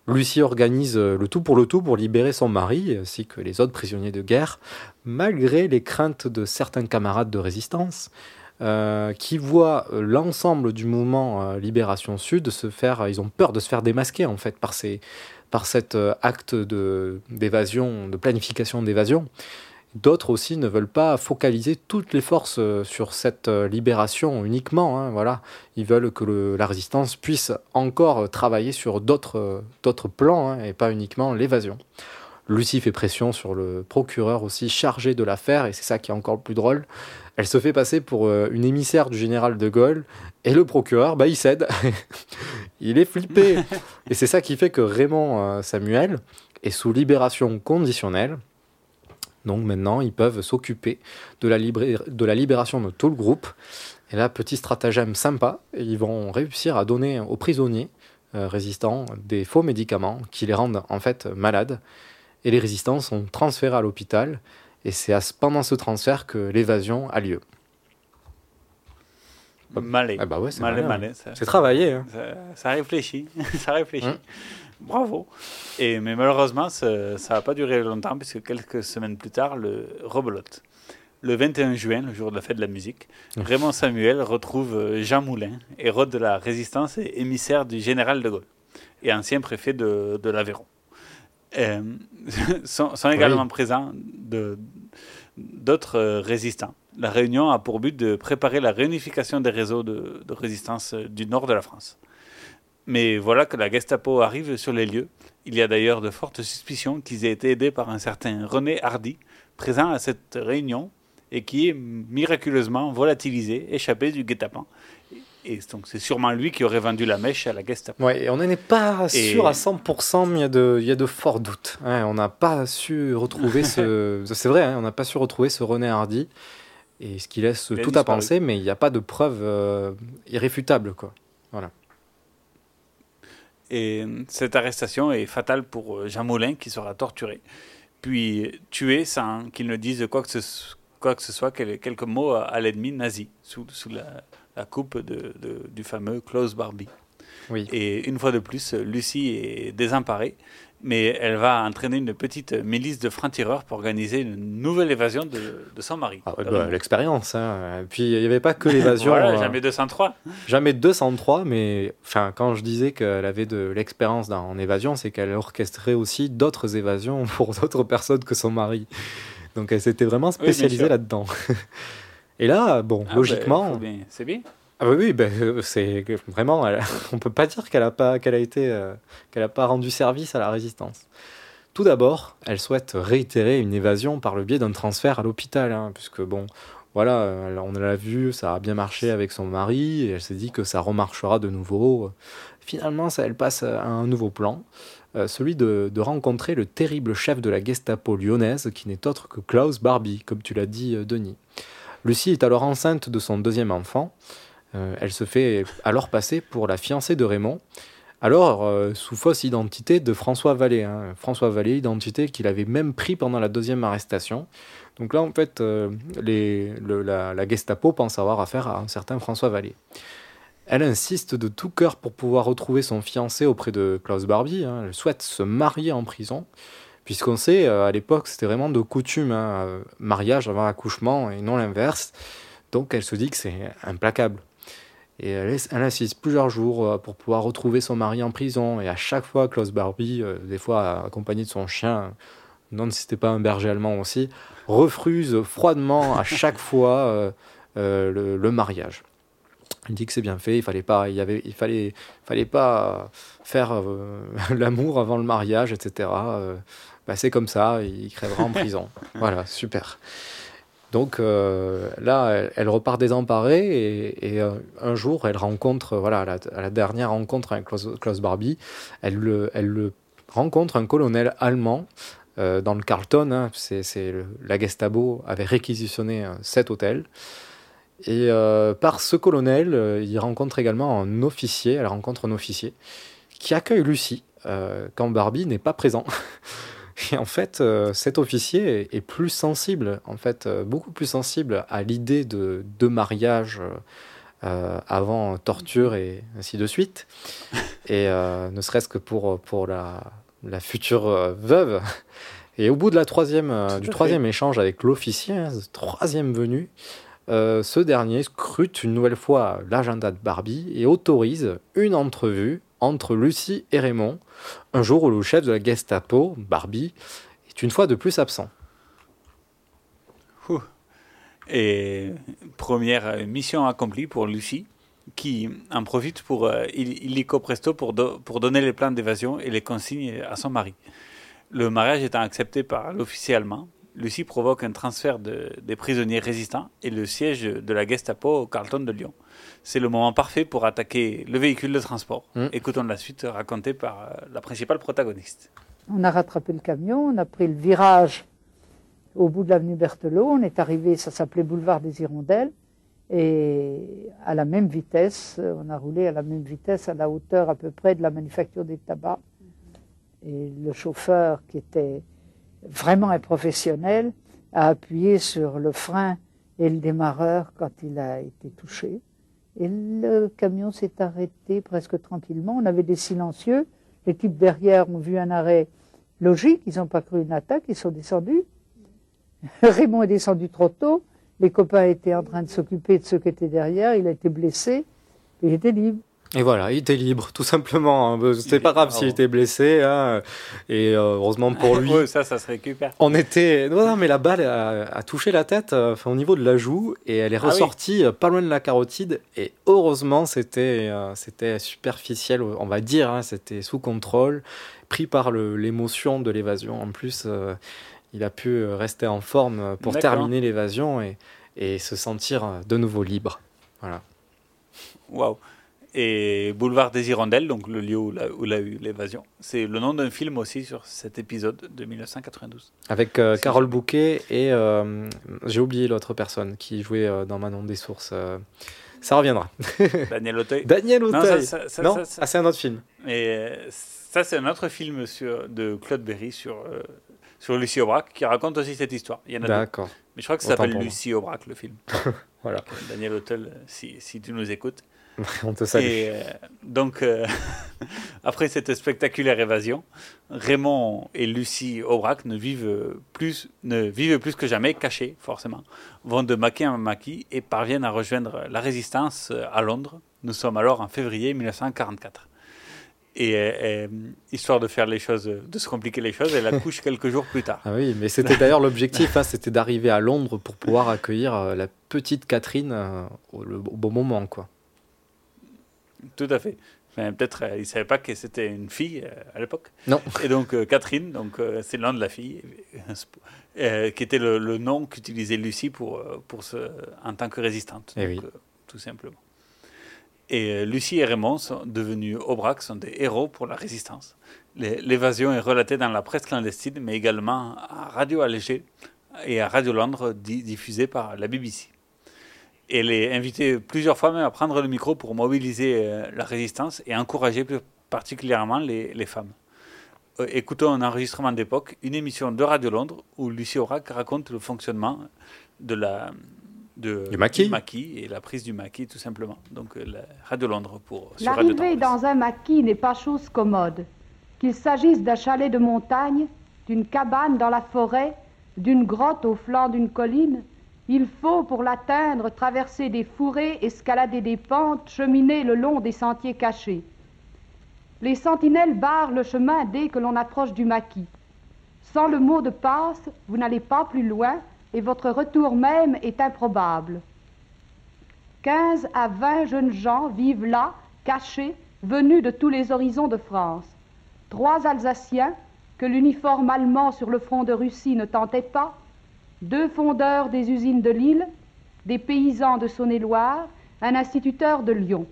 Lucie organise euh, le tout pour le tout pour libérer son mari ainsi que les autres prisonniers de guerre, malgré les craintes de certains camarades de résistance euh, qui voient euh, l'ensemble du mouvement Libération Sud se faire, ils ont peur de se faire démasquer en fait par ces, cet acte d'évasion, de planification d'évasion. D'autres aussi ne veulent pas focaliser toutes les forces euh, sur cette euh, libération uniquement. hein, voilà. Ils veulent que le- la résistance puisse encore travailler sur d'autres euh, plans hein, et pas uniquement l'évasion. Lucie fait pression sur le procureur aussi chargé de l'affaire et c'est ça qui est encore le plus drôle. Elle se fait passer pour une émissaire du général de Gaulle et le procureur, bah, il cède. il est flippé. et c'est ça qui fait que Raymond Samuel est sous libération conditionnelle. Donc maintenant, ils peuvent s'occuper de, la libré- de la libération de tout le groupe. Et là, petit stratagème sympa, ils vont réussir à donner aux prisonniers euh, résistants des faux médicaments qui les rendent en fait malades. Et les résistants sont transférés à l'hôpital. Et c'est pendant ce transfert que l'évasion a lieu. Malais. Ah bah ouais, c'est malais, malin. malais, ça- C'est travaillé, hein. Ça, ça réfléchit. ça réfléchit. Hein. Bravo. Et, mais malheureusement, ça n'a pas duré longtemps, puisque quelques semaines plus tard, le rebelote. Le 21 juin, le jour de la fête de la musique, Raymond Samuel retrouve euh, Jean Moulin, héros de la résistance et émissaire du général de Gaulle, et ancien préfet de, de l'Aveyron. Euh, sont, sont également présents d'autres euh, résistants. La réunion a pour but de préparer la réunification des réseaux de, de résistance du nord de la France. Mais voilà que la Gestapo arrive sur les lieux. Il y a d'ailleurs de fortes suspicions qu'ils aient été aidés par un certain René Hardy, présent à cette réunion et qui est miraculeusement volatilisé, échappé du guet-apens. Et donc c'est sûrement lui qui aurait vendu la mèche à la Gestapo. Ouais, et on n'en est pas Et- sûr à 100%, mais il y a de, il y a de forts doutes. Ouais, on n'a pas su retrouver ce. C'est vrai, hein, on n'a pas su retrouver ce René Hardy. Et ce qui laisse tout à penser, mais il n'y a pas de preuves euh, irréfutables, quoi. Voilà. Et cette arrestation est fatale pour euh, Jean Moulin qui sera torturé, puis tué sans qu'il ne dise quoi que ce, quoi que ce soit, quel- quelques mots à, à l'ennemi nazi, sous, sous la, la coupe de, de- du fameux Klaus Barbie. Oui. Et une fois de plus, Lucie est désemparée, mais elle va entraîner une petite milice de francs-tireurs pour organiser une nouvelle évasion de, de son mari. Ah bah, L'expérience. hein. Puis il n'y avait pas que l'évasion. Voilà, euh, jamais 203. Jamais 203, mais enfin, quand je disais qu'elle avait de l'expérience en évasion, c'est qu'elle orchestrait aussi d'autres évasions pour d'autres personnes que son mari. Donc elle s'était vraiment spécialisée là-dedans. Et là, bon, Ah, logiquement. bien- C'est bien. Ah bah oui, ben, euh, c'est vraiment, on peut pas dire qu'elle a pas, qu'elle a été, euh, qu'elle a pas rendu service à la résistance. Tout d'abord, elle souhaite réitérer une évasion par le biais d'un transfert à l'hôpital, hein, puisque bon, voilà, euh, on l'a vu, ça a bien marché avec son mari, et elle s'est dit que ça remarchera de nouveau. Finalement, elle passe à un nouveau plan, celui de, de rencontrer le terrible chef de la Gestapo lyonnaise, qui n'est autre que Klaus Barbie, comme tu l'as dit, Denis. Lucie est alors enceinte de son deuxième enfant. Euh, elle se fait alors passer pour la fiancée de Raymond, alors euh, sous fausse identité de François Vallée. hein. François Vallée, identité qu'il avait même pris pendant la deuxième arrestation. Donc là, en fait, euh, la, Gestapo pense avoir affaire à un certain François Vallée. Elle insiste de tout cœur pour pouvoir retrouver son fiancé auprès de Klaus Barbie. hein. Elle souhaite se marier en prison, puisqu'on sait, à l'époque, c'était vraiment de coutume, hein, mariage avant accouchement et non l'inverse. Donc elle se dit que c'est implacable. Et elle, insiste plusieurs jours euh, pour pouvoir retrouver son mari en prison. Et à chaque fois, Klaus Barbie, euh, des fois accompagné de son chien, non, si c'était pas un berger allemand aussi, refuse froidement à chaque fois euh, euh, le, le mariage. Il dit que c'est bien fait, il fallait pas, il y avait, il fallait, fallait pas faire euh, l'amour avant le mariage, etc. Bah, c'est comme ça, il crèvera en prison. voilà, super. Donc euh, là, elle, repart désemparée et, euh, un jour, elle rencontre, voilà, à la, dernière rencontre avec Klaus, Barbie, elle, le, rencontre un colonel allemand euh, dans le Carlton. hein, c'est, la Gestapo avait réquisitionné cet hôtel. Et par ce colonel, il rencontre également un officier, elle rencontre un officier qui accueille Lucie quand Barbie n'est pas présent. Et en fait, euh, cet officier est, plus sensible, en fait, euh, beaucoup plus sensible à l'idée de, de mariage euh, avant torture et ainsi de suite. Et euh, ne serait-ce que pour, pour la, la future veuve. Et au bout de la troisième, Tout du troisième fait. échange avec l'officier, hein, troisième venu, euh, ce dernier scrute une nouvelle fois l'agenda de Barbie et autorise une entrevue entre Lucie et Raymond, un jour où le chef de la Gestapo, Barbie, est une fois de plus absent. Et première mission accomplie pour Lucie, qui en profite pour euh, il- illico presto pour donner les plans d'évasion et les consignes à son mari. Le mariage étant accepté par l'officier allemand, Lucie provoque un transfert de- des prisonniers résistants et le siège de la Gestapo au Carlton de Lyon. C'est le moment parfait pour attaquer le véhicule de transport. Mm. Écoutons la suite racontée par euh, la principale protagoniste. On a rattrapé le camion, on a pris le virage au bout de l'avenue Berthelot. On est arrivé, ça s'appelait boulevard des Hirondelles. Et à la même vitesse, euh, on a roulé à la même vitesse, à la hauteur à peu près de la manufacture des tabacs. Et le chauffeur, qui était vraiment un professionnel, a appuyé sur le frein et le démarreur quand il a été touché. Et le camion s'est arrêté presque tranquillement. On avait des silencieux. Les types derrière ont vu un arrêt logique. Ils n'ont pas cru une attaque. Ils sont descendus. Raymond est descendu trop tôt. Les copains étaient en train de s'occuper de ceux qui étaient derrière. Il a été blessé il était libre. Et voilà, il était libre, tout simplement. hein. C'était pas grave s'il était blessé. hein. Et euh, heureusement pour lui. Ouais, ça, ça se récupère. On était. Non, non, mais la balle a, a touché la tête, euh, enfin, au niveau de la joue, et elle est Ah ressortie euh, pas loin de la carotide. Et heureusement, c'était euh, c'était superficiel, on va dire. hein, c'était sous contrôle, pris par l'émotion de l'évasion. En plus, euh, il a pu rester en forme pour terminer l'évasion et, et se sentir de nouveau libre. Voilà. Waouh. Et Boulevard des Hirondelles, donc le lieu où, il a eu l'évasion, c'est le nom d'un film aussi sur cet épisode de 1992. Avec euh, Carole Bouquet et euh, j'ai oublié l'autre personne qui jouait euh, dans Manon des Sources. euh, ça reviendra. Daniel Auteuil. Daniel Auteuil. ça- ça- ça- Non ça- Ah, c'est un autre film. Et ça, c'est un autre film sur, de Claude Berry sur, sur Lucie Aubrac qui raconte aussi cette histoire. Il y en a. D'accord. Mais je crois que ça s'appelle. Lucie Aubrac, le film. Voilà. Daniel Auteuil, si, si tu nous écoutes. On te salue. Et euh, donc, euh, après cette spectaculaire évasion, Raymond et Lucie Aubrac ne vivent plus, ne vivent plus que jamais cachés, forcément, vont de maquis en maquis et parviennent à rejoindre la résistance euh, à Londres. Nous sommes alors en février 1944. Et histoire de faire les choses, de se compliquer les choses, elle accouche quelques jours plus tard. Ah oui, mais c'était d'ailleurs l'objectif, hein, c'était d'arriver à Londres pour pouvoir accueillir la petite Catherine euh, au, au bon moment, quoi. Tout à fait. Enfin, Peut-être euh, il ne savait pas que c'était une fille euh, à l'époque. Non. Et donc euh, Catherine, donc euh, c'est le nom de la fille, qui était le, le nom qu'utilisait Lucie pour, pour en tant que résistante. Eh donc, oui. tout simplement. Et Lucie et Raymond sont devenus Aubrac sont des héros pour la résistance. L'évasion est relatée dans la presse clandestine, mais également à Radio Allégé et à Radio Londres, di- diffusée par la BBC. Et elle est invitée plusieurs fois même à prendre le micro pour mobiliser euh, la résistance et encourager plus particulièrement les, les femmes. Euh, écoutons un enregistrement d'époque, une émission de Radio Londres où Lucie Aubrac raconte le fonctionnement de la, de, Du maquis. et la prise du maquis tout simplement. Donc euh, la Radio Londres pour L'arrivée dans un maquis n'est pas chose commode. Qu'il s'agisse d'un chalet de montagne, d'une cabane dans la forêt, d'une grotte au flanc d'une colline, il faut, pour l'atteindre, traverser des fourrés, escalader des pentes, cheminer le long des sentiers cachés. Les sentinelles barrent le chemin dès que l'on approche du maquis. Sans le mot de passe, vous n'allez pas plus loin et votre retour même est improbable. 15 à 20 jeunes gens vivent là, cachés, venus de tous les horizons de France. Trois Alsaciens, que l'uniforme allemand sur le front de Russie ne tentait pas, deux fondeurs des usines de Lille, des paysans de Saône-et-Loire, un instituteur de Lyon.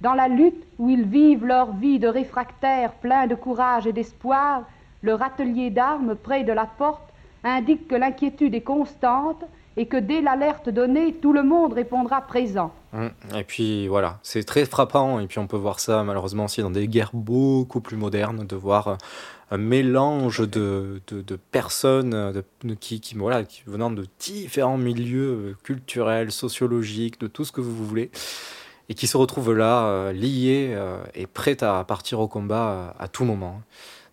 Dans la lutte où ils vivent leur vie de réfractaires pleins de courage et d'espoir, leur atelier d'armes près de la porte indique que l'inquiétude est constante et que dès l'alerte donnée, tout le monde répondra présent. Hum, Et puis voilà, c'est très frappant. Et puis on peut voir ça malheureusement aussi dans des guerres beaucoup plus modernes, de voir euh, un mélange de, de, de personnes de, qui, qui, voilà, qui venant de différents milieux euh, culturels, sociologiques, de tout ce que vous voulez, et qui se retrouvent là, euh, liés euh, et prêts à partir au combat euh, à tout moment.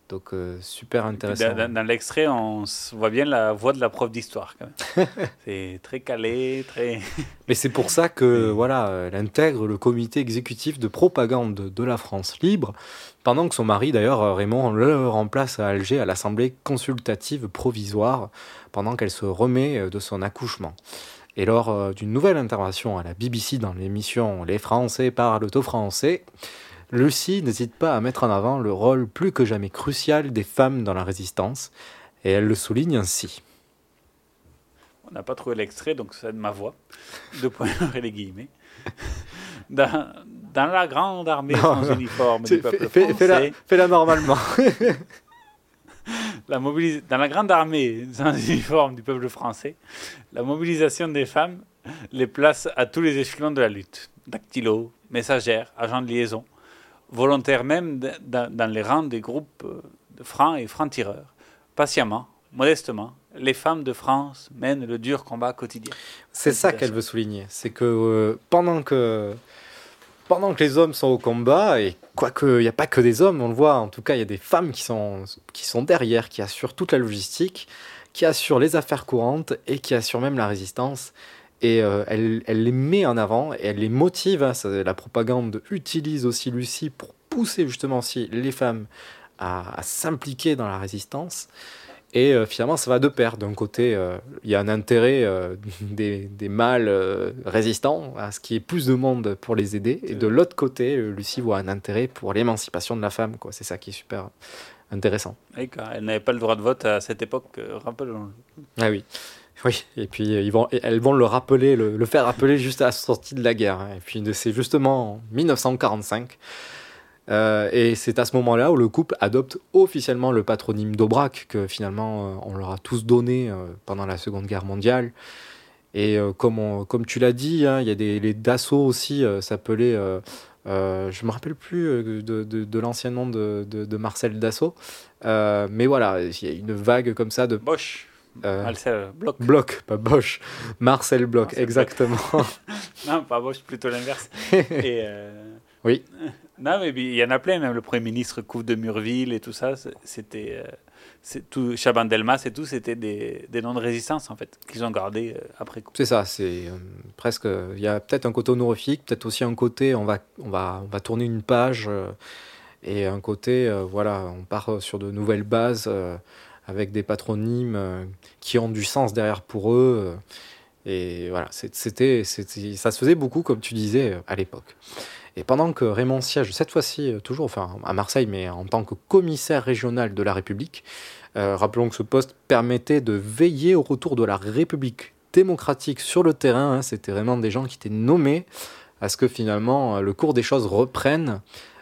Donc euh, super intéressant. Dans, dans- l'extrait, on voit bien la voix de la prof d'histoire. C'est très calé, très. Mais c'est pour ça que voilà, elle intègre le comité exécutif de propagande de la France libre, pendant que son mari, d'ailleurs, Raymond, le remplace à Alger à l'Assemblée consultative provisoire, pendant qu'elle se remet euh, de son accouchement. Et lors euh, d'une nouvelle intervention à la BBC dans l'émission Les Français parlent au français, Lucie n'hésite pas à mettre en avant le rôle plus que jamais crucial des femmes dans la résistance, et elle le souligne ainsi. On n'a pas trouvé l'extrait, donc c'est de ma voix. Points et les guillemets. dans la grande armée Non, sans uniforme du peuple français. fais-la- normalement. la Dans la grande armée sans uniforme du peuple français, la mobilisation des femmes les place à tous les échelons de la lutte. Dactylo, messagères, agents de liaison, volontaires même dans les rangs des groupes euh, de francs et francs-tireurs. Patiemment, modestement, les femmes de France mènent le dur combat quotidien. C'est ça qu'elle veut souligner. C'est que euh, pendant que pendant que les hommes sont au combat, et quoique il n'y a pas que des hommes, on le voit, en tout cas, il y a des femmes qui sont, qui sont derrière, qui assurent toute la logistique, qui assure les affaires courantes et qui assure même la résistance. Et euh, elle, les met en avant et elle les motive. hein. La propagande utilise aussi Lucie pour pousser justement aussi les femmes à s'impliquer dans la résistance. Et euh, finalement, ça va de pair. D'un côté, euh, il y a un intérêt euh, des, des mâles résistants à ce qu'il y ait plus de monde pour les aider. Et de l'autre côté, Lucie voit un intérêt pour l'émancipation de la femme. C'est ça qui est super intéressant. Et quand elle n'avait pas le droit de vote à cette époque, euh, rappelons. Ah oui. Oui, et puis ils vont, et elles vont le rappeler, le, le faire rappeler juste à la sortie de la guerre. hein. Et puis c'est justement en 1945. Euh, et c'est à ce moment-là où le couple adopte officiellement le patronyme d'Aubrac, que finalement euh, on leur a tous donné euh, pendant la Seconde Guerre mondiale. Et comme, on- comme tu l'as dit, hein, il y a des les Dassault aussi s'appelaient. je me rappelle plus de, de, de l'ancien nom de, Marcel Dassault. Mais voilà, il y a une vague comme ça de. Bosch. Marcel Bloch. Bloch, pas Bosch. Marcel Bloch, Marcel exactement. non, pas Bosch, plutôt l'inverse. Et, Oui. Non, mais il y en a plein, même le Premier ministre Couve de Murville et tout ça, c'était. euh, c'est tout, Chaban Delmas et tout, c'était des, noms de résistance, en fait, qu'ils ont gardés euh, après coup. C'est ça, c'est euh, presque. Il y a peut-être un côté honorifique, peut-être aussi un côté on va, on va, on va tourner une page et un côté voilà, on part sur de nouvelles bases avec des patronymes qui ont du sens derrière pour eux. et voilà, c'était, ça se faisait beaucoup, comme tu disais, à l'époque. Et pendant que Raymond siège, cette fois-ci euh, toujours enfin, à Marseille, mais en tant que commissaire régional de la République, euh, rappelons que ce poste permettait de veiller au retour de la République démocratique sur le terrain. hein. C'était vraiment des gens qui étaient nommés à ce que finalement euh, le cours des choses reprenne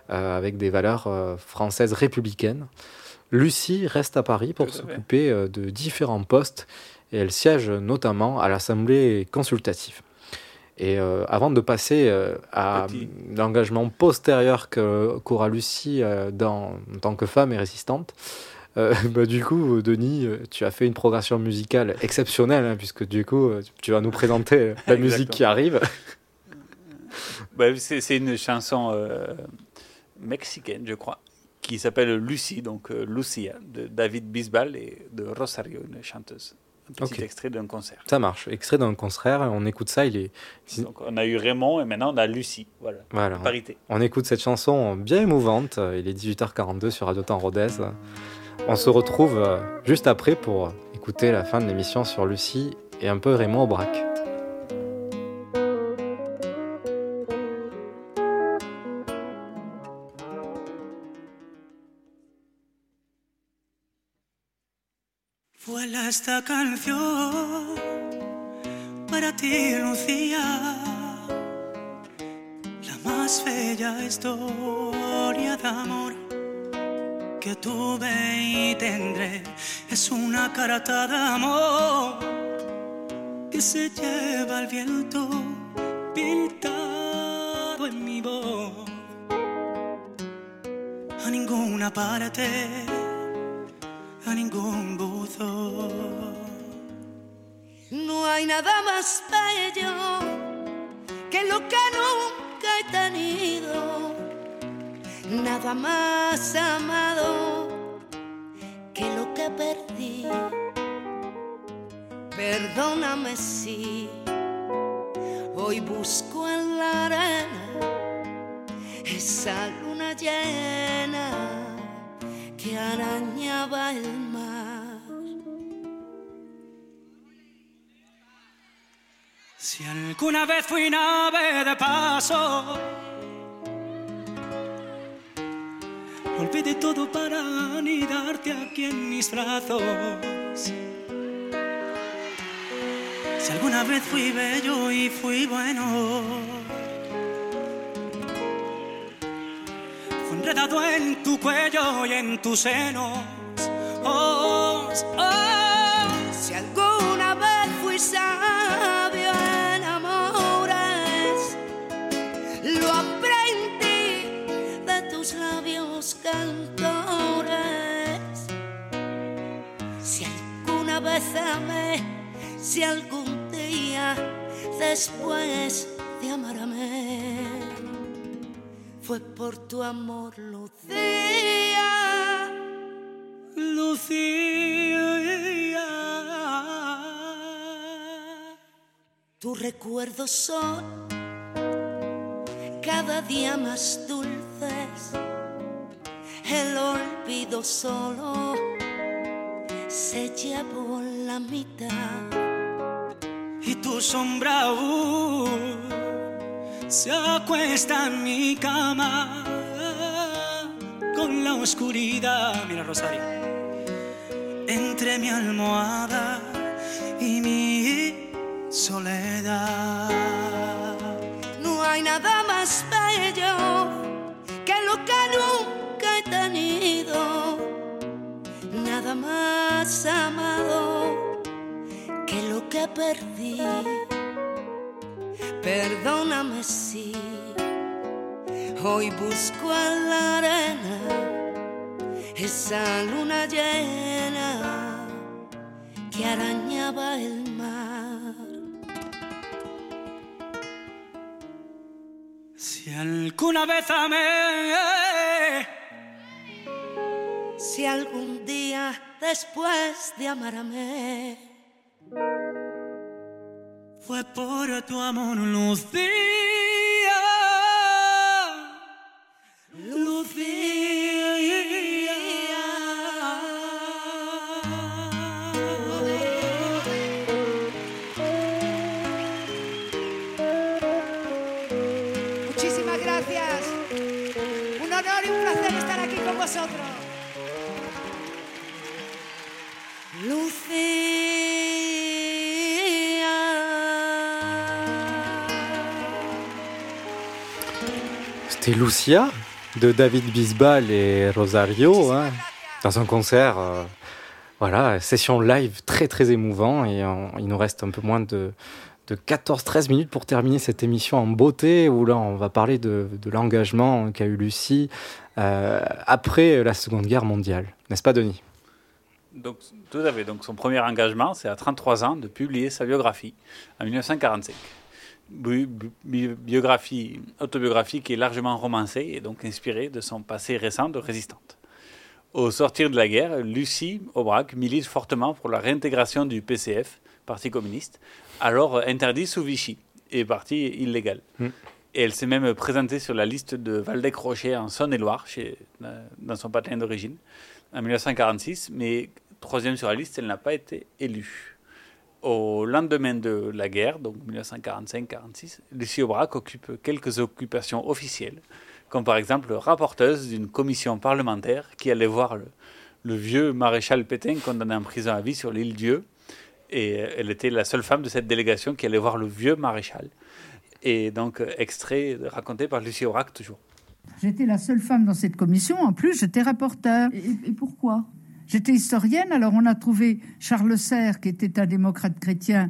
euh, avec des valeurs euh, françaises républicaines. Lucie reste à Paris pour s'occuper de différents postes et elle siège notamment à l'Assemblée consultative. Et euh, avant de passer euh, à l'engagement postérieur que- qu'aura Lucie euh, dans, en tant que femme et résistante, bah, du coup, Denis, tu as fait une progression musicale exceptionnelle, hein, puisque du coup, tu vas nous présenter la musique qui arrive. Bah, c'est une chanson mexicaine, je crois, qui s'appelle Lucie, donc Lucia, de David Bisbal et de Rosario, une chanteuse. Un petit extrait d'un concert. Ça marche, extrait d'un concert, on écoute ça, il est... Donc on a eu Raymond et maintenant on a Lucie. Voilà. Voilà. Parité. On écoute cette chanson bien émouvante. Il est 18h42 sur Radio Temps Rodez. On se retrouve euh, juste après pour écouter la fin de l'émission sur Lucie et un peu Raymond Aubrac. Esta canción para ti, Lucía, la más bella historia de amor que tuve y tendré. Es una carta de amor que se lleva el viento pintado en mi voz. A ninguna parte a ningún buzo. No hay nada más bello que lo que nunca he tenido, nada más amado que lo que perdí. Perdóname si hoy busco en la arena esa luna llena que arañaba el mar. Si alguna vez fui nave de paso, olvidé todo para anidarte aquí en mis brazos. Si alguna vez fui bello y fui bueno, enredado en tu cuello y en tus senos. Oh, oh. Si alguna vez fui sabio en amores, lo aprendí de tus labios cantores. Si alguna vez amé, si algún día después de amarme, fue por tu amor, Lucía, Lucía. Tus recuerdos son cada día más dulces, el olvido solo se llevó la mitad. Y tu sombra aún se acuesta en mi cama con la oscuridad. Mira, Rosario, entre mi almohada y mi soledad. No hay nada más bello que lo que nunca he tenido. Nada más amado que lo que perdí. Perdóname si hoy busco en la arena esa luna llena que arañaba el mar. Si alguna vez amé, Si algún día después de amarme fue por tu amor, Lucía. Muchísimas C'était Lucia de David Bisbal et Rosario hein, dans un concert. euh, voilà, session live très très émouvant et il nous reste un peu moins de, de 14-13 minutes pour terminer cette émission en beauté où là on va parler de, de l'engagement qu'a eu Lucie euh, après la Seconde Guerre mondiale. N'est-ce pas Denis? Donc, tout à fait. Donc, son premier engagement, c'est à 33 ans de publier sa biographie en 1945. Bi- bi- biographie, autobiographie qui est largement romancée et donc inspirée de son passé récent de résistante. Au sortir de la guerre, Lucie Aubrac milite fortement pour la réintégration du PCF, Parti communiste, alors interdit sous Vichy et parti illégal. Mm. Et elle s'est même présentée sur la liste de Valdec-Rocher en Saône-et-Loire, dans son patelin d'origine, en 1946, mais troisième sur la liste, elle n'a pas été élue. Au lendemain de la guerre, donc 1945-46, Lucie Aubrac occupe quelques occupations officielles, comme par exemple rapporteuse d'une commission parlementaire qui allait voir le, le vieux maréchal Pétain condamné en prison à vie sur l'île Dieu. Et euh, elle était la seule femme de cette délégation qui allait voir le vieux maréchal. Et donc, euh, extrait raconté par Lucie Aubrac, toujours. J'étais la seule femme dans cette commission. En plus, j'étais rapporteur. Et, pourquoi? J'étais historienne. Alors, on a trouvé Charles Serre, qui était un démocrate chrétien.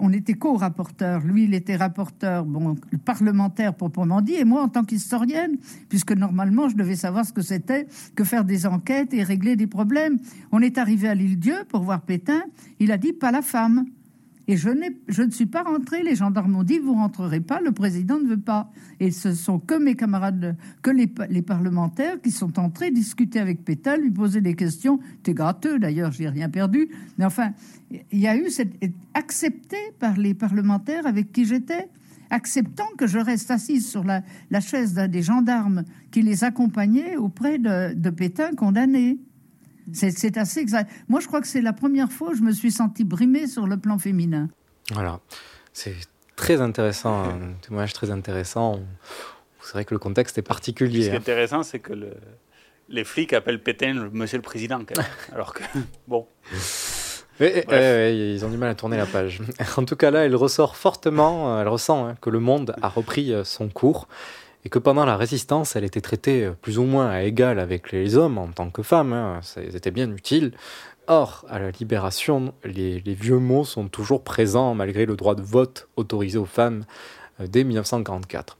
On était co-rapporteur. Lui, il était rapporteur, bon, parlementaire proprement dit, et moi, en tant qu'historienne, puisque normalement, je devais savoir ce que c'était que faire des enquêtes et régler des problèmes. On est arrivé à l'île Dieu pour voir Pétain. Il a dit pas la femme. Et je, ne suis pas rentrée. Les gendarmes m'ont dit vous rentrerez pas. Le président ne veut pas. Et ce sont que mes camarades, que les, pa- les parlementaires qui sont entrés discuter avec Pétain, lui poser des questions. T'es gratteux d'ailleurs, j'ai rien perdu. Mais enfin, il y a eu cette accepté par les parlementaires avec qui j'étais, acceptant que je reste assise sur la, chaise des gendarmes qui les accompagnait auprès de Pétain condamné. C'est c'est assez exact. Moi, je crois que c'est la première fois où je me suis sentie brimée sur le plan féminin. Voilà, c'est très intéressant, un témoignage très intéressant. C'est vrai que le contexte est Ce particulier. qui est hein. intéressant, c'est que le- les flics appellent Pétain le monsieur le président, quand même. Alors que, bon. Ouais, Bref. ouais, ils ont du mal à tourner la page. En tout cas, là, elle ressort fortement, euh, elle ressent hein, que le monde a repris euh, son cours et que pendant la résistance, elle était traitée euh, plus ou moins à égal avec les hommes en tant que femme. hein, Ils étaient bien utiles. Or, à la libération, les, vieux mots sont toujours présents malgré le droit de vote autorisé aux femmes euh, dès 1944.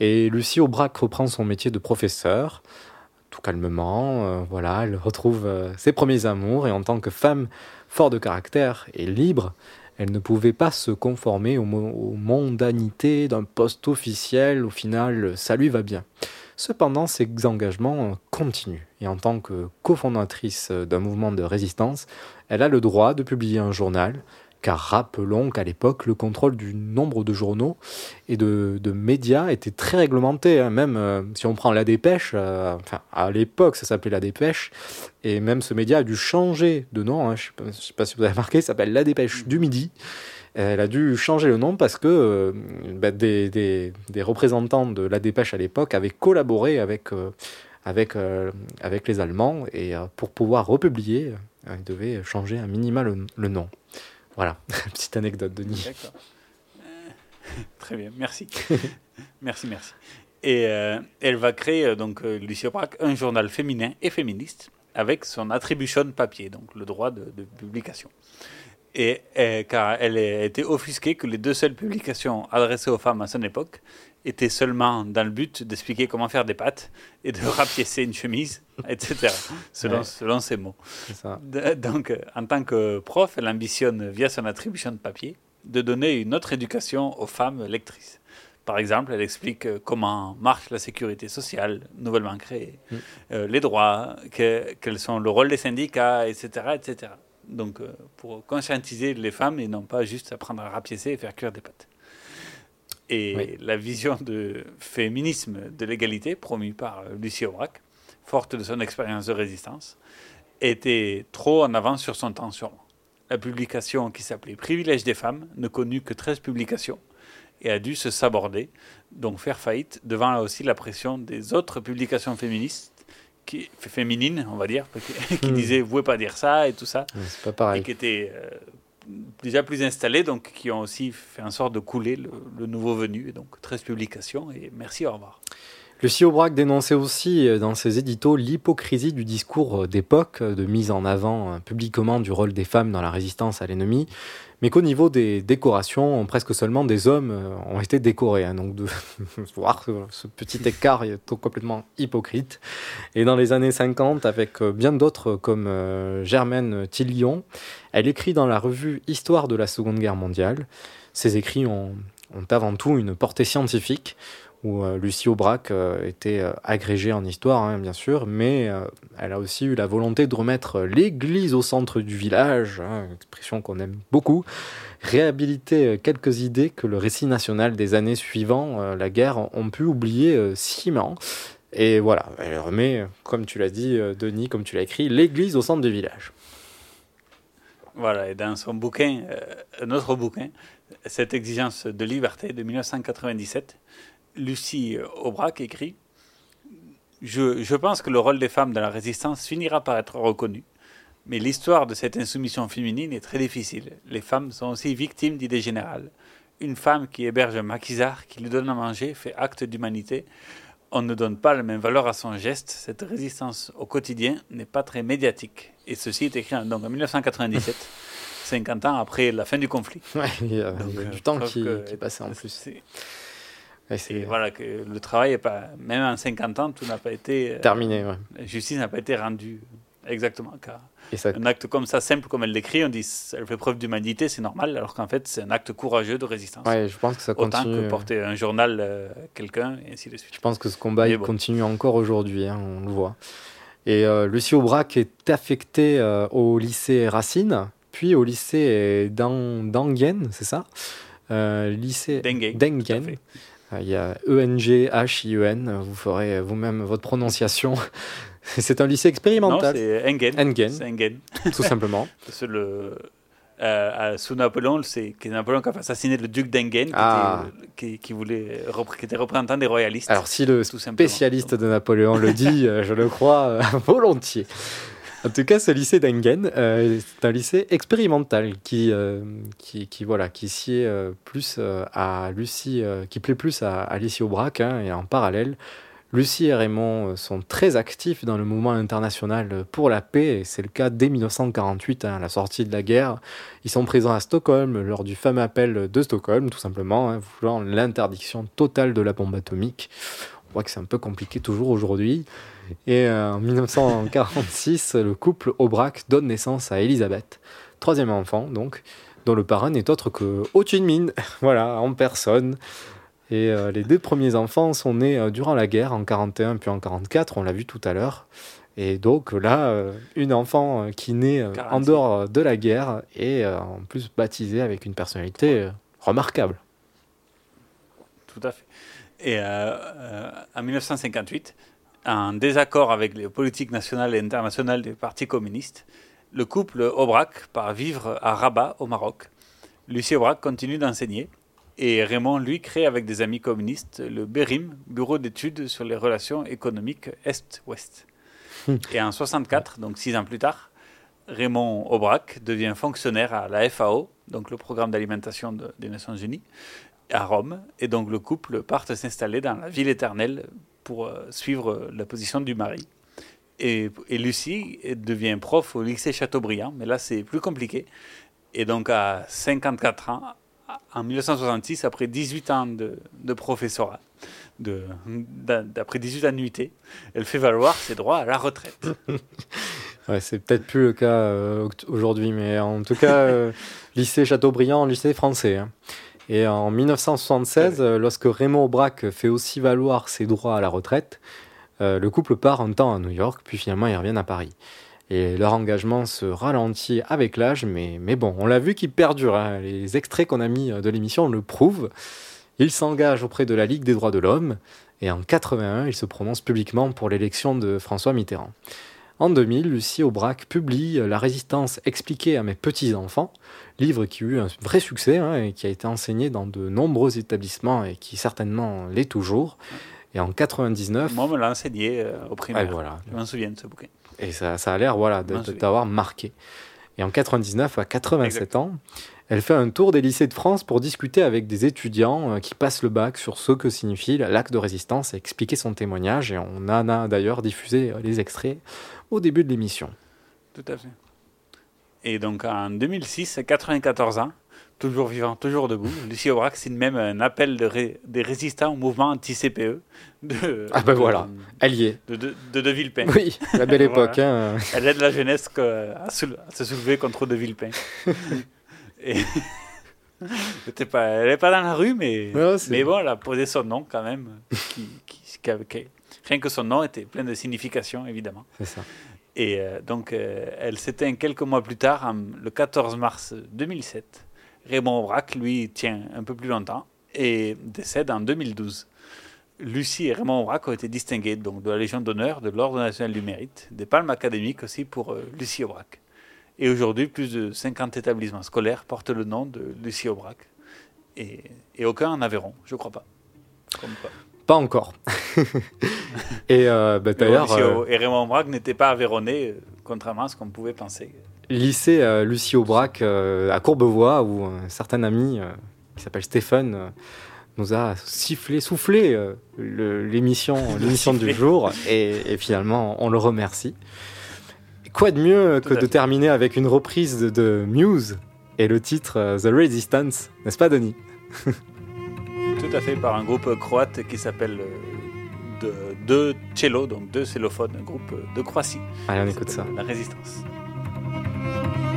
Et Lucie Aubrac reprend son métier de professeur tout calmement. euh, voilà, elle retrouve ses premiers amours et en tant que femme fort de caractère et libre, elle ne pouvait pas se conformer aux, mo- aux mondanités d'un poste officiel. Au final, ça lui va bien. Cependant, ses engagements continuent et en tant que cofondatrice d'un mouvement de résistance, elle a le droit de publier un journal car rappelons qu'à l'époque, le contrôle du nombre de journaux et de, de médias était très réglementé. hein. Même euh, si on prend La Dépêche, euh, enfin, à l'époque, ça s'appelait La Dépêche, et même ce média a dû changer de nom. hein. Je ne sais, pas si vous avez remarqué, ça s'appelle La Dépêche du Midi. Elle a dû changer le nom parce que euh, bah, des, des- des représentants de La Dépêche à l'époque avaient collaboré avec, avec, avec les Allemands et pour pouvoir republier, ils devaient changer un minima le, le nom. Voilà, petite anecdote, Denis. D'accord. Euh, Très bien, merci. merci, merci. Et euh, elle va créer, euh, donc, Lucie Aubrac, un journal féminin et féministe avec son attribution papier, donc le droit de, de publication. Et euh, car elle a été offusquée que les deux seules publications adressées aux femmes à son époque étaient seulement dans le but d'expliquer comment faire des pâtes et de rapiécer une chemise, etc., selon, Ouais. selon ses mots. C'est ça. De- Donc, euh, en tant que prof, elle ambitionne, via son attribution de papier, de donner une autre éducation aux femmes lectrices. Par exemple, elle explique euh, comment marche la sécurité sociale nouvellement créée, Mm. euh, les droits, que- quels sont le rôle des syndicats, etc., etc. Donc, euh, pour conscientiser les femmes et non pas juste apprendre à rapiécer et faire cuire des pâtes. Et la vision de féminisme de l'égalité promue par Lucie Aubrac, forte de son expérience de résistance, était trop en avance sur son temps sûrement. La publication qui s'appelait Privilège des femmes ne connut que 13 publications et a dû se saborder, donc faire faillite devant là aussi la pression des autres publications féministes, qui, féminines, on va dire, qui, Hmm. disaient vous pouvez pas dire ça et tout ça, Ouais, c'est pas pareil. et qui étaient euh, déjà plus installées, donc qui ont aussi fait en sorte de couler le, nouveau venu, et donc 13 publications, et merci, au revoir. Lucie Aubrac dénonçait aussi euh, dans ses éditos l'hypocrisie du discours euh, d'époque euh, de mise en avant publiquement du rôle des femmes dans la résistance à l'ennemi, mais qu'au niveau des décorations, presque seulement des hommes ont été décorés. hein. donc de voir ce, petit écart est complètement hypocrite. Et dans les années 50, avec bien d'autres comme Germaine Tillion, elle écrit dans la revue Histoire de la Seconde Guerre mondiale. Ses écrits ont, avant tout une portée scientifique où euh, Lucie Aubrac euh, était euh, agrégée en histoire, hein, bien sûr, mais elle a aussi eu la volonté de remettre l'église au centre du village, hein, expression qu'on aime beaucoup, réhabiliter quelques idées que le récit national des années suivant la guerre ont pu oublier sciemment. Et voilà, elle remet, comme tu l'as dit, Denis, comme tu l'as écrit, l'église au centre du village. Voilà, et dans son bouquin, euh, un autre bouquin, Cette exigence de liberté de 1997, Lucie Aubrac écrit je, je pense que le rôle des femmes dans la résistance finira par être reconnu, mais l'histoire de cette insoumission féminine est très difficile. Les femmes sont aussi victimes d'idées générales. Une femme qui héberge un maquisard, qui lui donne à manger, fait acte d'humanité. On ne donne pas la même valeur à son geste. Cette résistance au quotidien n'est pas très médiatique. Et ceci est écrit en, donc en 1997, 50 ans après la fin du conflit. Ouais, il y a, il y a Donc, du euh, temps qui, est passé en plus. Ouais, et voilà, que le travail est pas. Même en 50 ans, tout n'a pas été. euh, Terminé, ouais. La justice n'a pas été rendue. Exactement. Un acte comme ça, simple comme elle l'écrit, on dit elle fait preuve d'humanité, c'est normal, alors qu'en fait, c'est un acte courageux de résistance. Ouais, je pense que ça Autant continue, que euh. porter un journal euh, quelqu'un, et ainsi de suite. Je pense que ce combat il bon. continue encore aujourd'hui, hein, on le voit. Et euh, Lucie Aubrac est affectée euh, au lycée Racine, puis au lycée d'An- d'Angen, c'est ça? Lycée Dengen, Il y a E-N-G-H-I-E-N, vous ferez vous-même votre prononciation. c'est un lycée Non, expérimental. c'est Engen. Engen. C'est Engen. Tout simplement. Que le, euh, sous Napoléon, c'est Napoléon qui a assassiné le duc d'Engen, qui, Ah. était, qui, qui voulait, repré- qui était représentant des royalistes. Alors si le simplement. spécialiste de Napoléon le dit, euh, je le crois euh, volontiers. En tout cas, ce lycée d'Engen, euh, c'est un lycée expérimental qui, euh, qui, qui, voilà, qui sied euh, plus euh, à Lucie, euh, qui plaît plus à, à Lucie Aubrac, hein, et en parallèle, Lucie et Raymond euh, sont très actifs dans le mouvement international pour la paix, et c'est le cas dès 1948, hein, à la sortie de la guerre. Ils sont présents à Stockholm lors du fameux appel de Stockholm, tout simplement, hein, voulant l'interdiction totale de la bombe atomique. On voit que c'est un peu compliqué toujours aujourd'hui. Et euh, en 1946, le couple Aubrac donne naissance à Elisabeth, troisième enfant donc, dont le parrain n'est autre que Ho Chi voilà, en personne. Et euh, les deux premiers enfants sont nés euh, durant la guerre, en 41 puis en 44, on l'a vu tout à l'heure. Et donc là, euh, une enfant qui naît en 46. dehors de la guerre et en plus baptisée avec une personnalité remarquable. Tout à fait. Et en 1958, en désaccord avec les politiques nationales et internationales du Parti communiste, le couple Aubrac part vivre à Rabat, au Maroc. Lucie Aubrac continue d'enseigner et Raymond, lui, crée avec des amis communistes le BERIM, Bureau d'études sur les relations économiques Est-Ouest. Et en 64, donc six ans plus tard, Raymond Aubrac devient fonctionnaire à la FAO, donc le programme d'alimentation de- des Nations Unies, à Rome. Et donc le couple part s'installer dans la ville éternelle pour euh, suivre la position du mari. Et, et Lucie devient prof au lycée Chateaubriand, mais là c'est plus compliqué. Et donc à 54 ans, en 1966, après 18 ans de, de professorat, d'après 18 annuités, elle fait valoir ses droits à la retraite. Ouais, c'est peut-être plus le cas euh, aujourd'hui, mais en tout cas, euh, lycée Chateaubriand, lycée français. hein. Et en 1976, euh, lorsque Raymond Aubrac fait aussi valoir ses droits à la retraite, euh, le couple part un temps à New York, puis finalement ils reviennent à Paris. Et leur engagement se ralentit avec l'âge, mais, mais bon, on l'a vu qu'il perdure. hein. Les extraits qu'on a mis euh, de l'émission le prouvent. Il s'engage auprès de la Ligue des droits de l'homme, et en 81, il se prononce publiquement pour l'élection de François Mitterrand. En 2000, Lucie Aubrac publie La résistance expliquée à mes petits-enfants, livre qui a eu un vrai succès hein, et qui a été enseigné dans de nombreux établissements et qui certainement l'est toujours. Et en 99, Moi, on me l'a enseigné euh, au primaire. Ouais, voilà. Je m'en souviens de ce bouquin. Et ça, ça a l'air voilà, t'avoir marqué. Et en 99, à 87 ans, elle fait un tour des lycées de France pour discuter avec des étudiants euh, qui passent le bac sur ce que signifie l'acte de résistance et expliquer son témoignage. Et on en a d'ailleurs diffusé euh, les extraits au début de l'émission. Tout à fait. Et donc en 2006, à 94 ans, toujours vivant, toujours debout, Lucie Aubrac signe même un appel de ré- des résistants au mouvement anti-CPE. De, Ah ben voilà, est. De, de, de De Villepin. Oui, la belle époque, hein. Elle aide la jeunesse à, soule- à se soulever contre De Villepin. Et pas, elle n'est pas dans la rue, mais, Ouais, c'est- mais bon, elle a posé son nom quand même. Qui, qui- qui avait- qui- rien que son nom était plein de signification, évidemment. C'est ça. Et euh, donc, euh, elle s'éteint quelques mois plus tard, en- le 14 mars 2007. Raymond Aubrac, lui, tient un peu plus longtemps et décède en 2012. Lucie et Raymond Aubrac ont été distingués donc, de la Légion d'honneur, de l'Ordre national du mérite, des palmes académiques aussi pour euh, Lucie Aubrac. Et aujourd'hui, plus de 50 établissements scolaires portent le nom de Lucie Aubrac. Et, et aucun en Aveyron, je crois pas. Comme. Pas encore. et euh, bah, d'ailleurs, euh, et Raymond Aubrac n'était pas aveyronnais, contrairement à ce qu'on pouvait penser. Lycée euh, Lucie Aubrac euh, à Courbevoie, où un certain ami euh, qui s'appelle Stéphane euh, nous a sifflé, soufflé l'émission l'émission du jour, et, et finalement on le remercie. Quoi de mieux Tout que de fait. terminer avec une reprise de, de Muse et le titre The Resistance, n'est-ce pas Denis? Tout à fait, par un groupe croate qui s'appelle euh, de, deux cello, donc deux cellophones, un groupe de Croatie. Allez, on écoute ça. La Résistance. Thank you.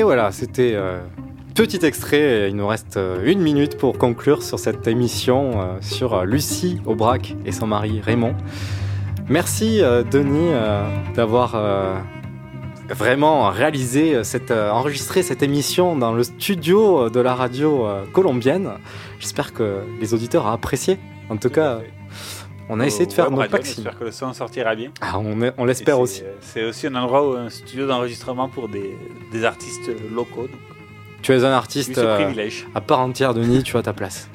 Et voilà, c'était euh, petit extrait. Il nous reste euh, une minute pour conclure sur cette émission euh, sur euh, Lucie Aubrac et son mari Raymond. Merci euh, Denis d'avoir vraiment réalisé cette, enregistré cette émission dans le studio de la radio colombienne. J'espère que les auditeurs ont apprécié. En tout cas, On a essayé de faire notre radio. maximum. J'espère que le son sortira bien. Ah, on, l'espère aussi. c'est- aussi un endroit, où, un studio d'enregistrement pour des, des artistes locaux. donc. Tu es un artiste euh, à part entière, Denis, tu as ta place.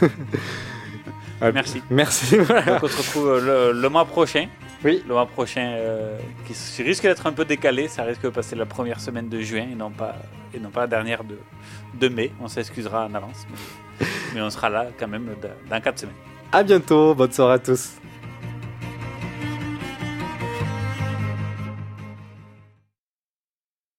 Merci. Merci. voilà. Donc on se retrouve le, le mois prochain. Oui. Le mois prochain, euh, qui risque d'être un peu décalé. Ça risque de passer la première semaine de juin et non pas, et non pas la dernière de, de mai. On s'excusera en avance. Mais, mais on sera là quand même dans, dans 4 semaines. À bientôt. Bonne soirée à tous.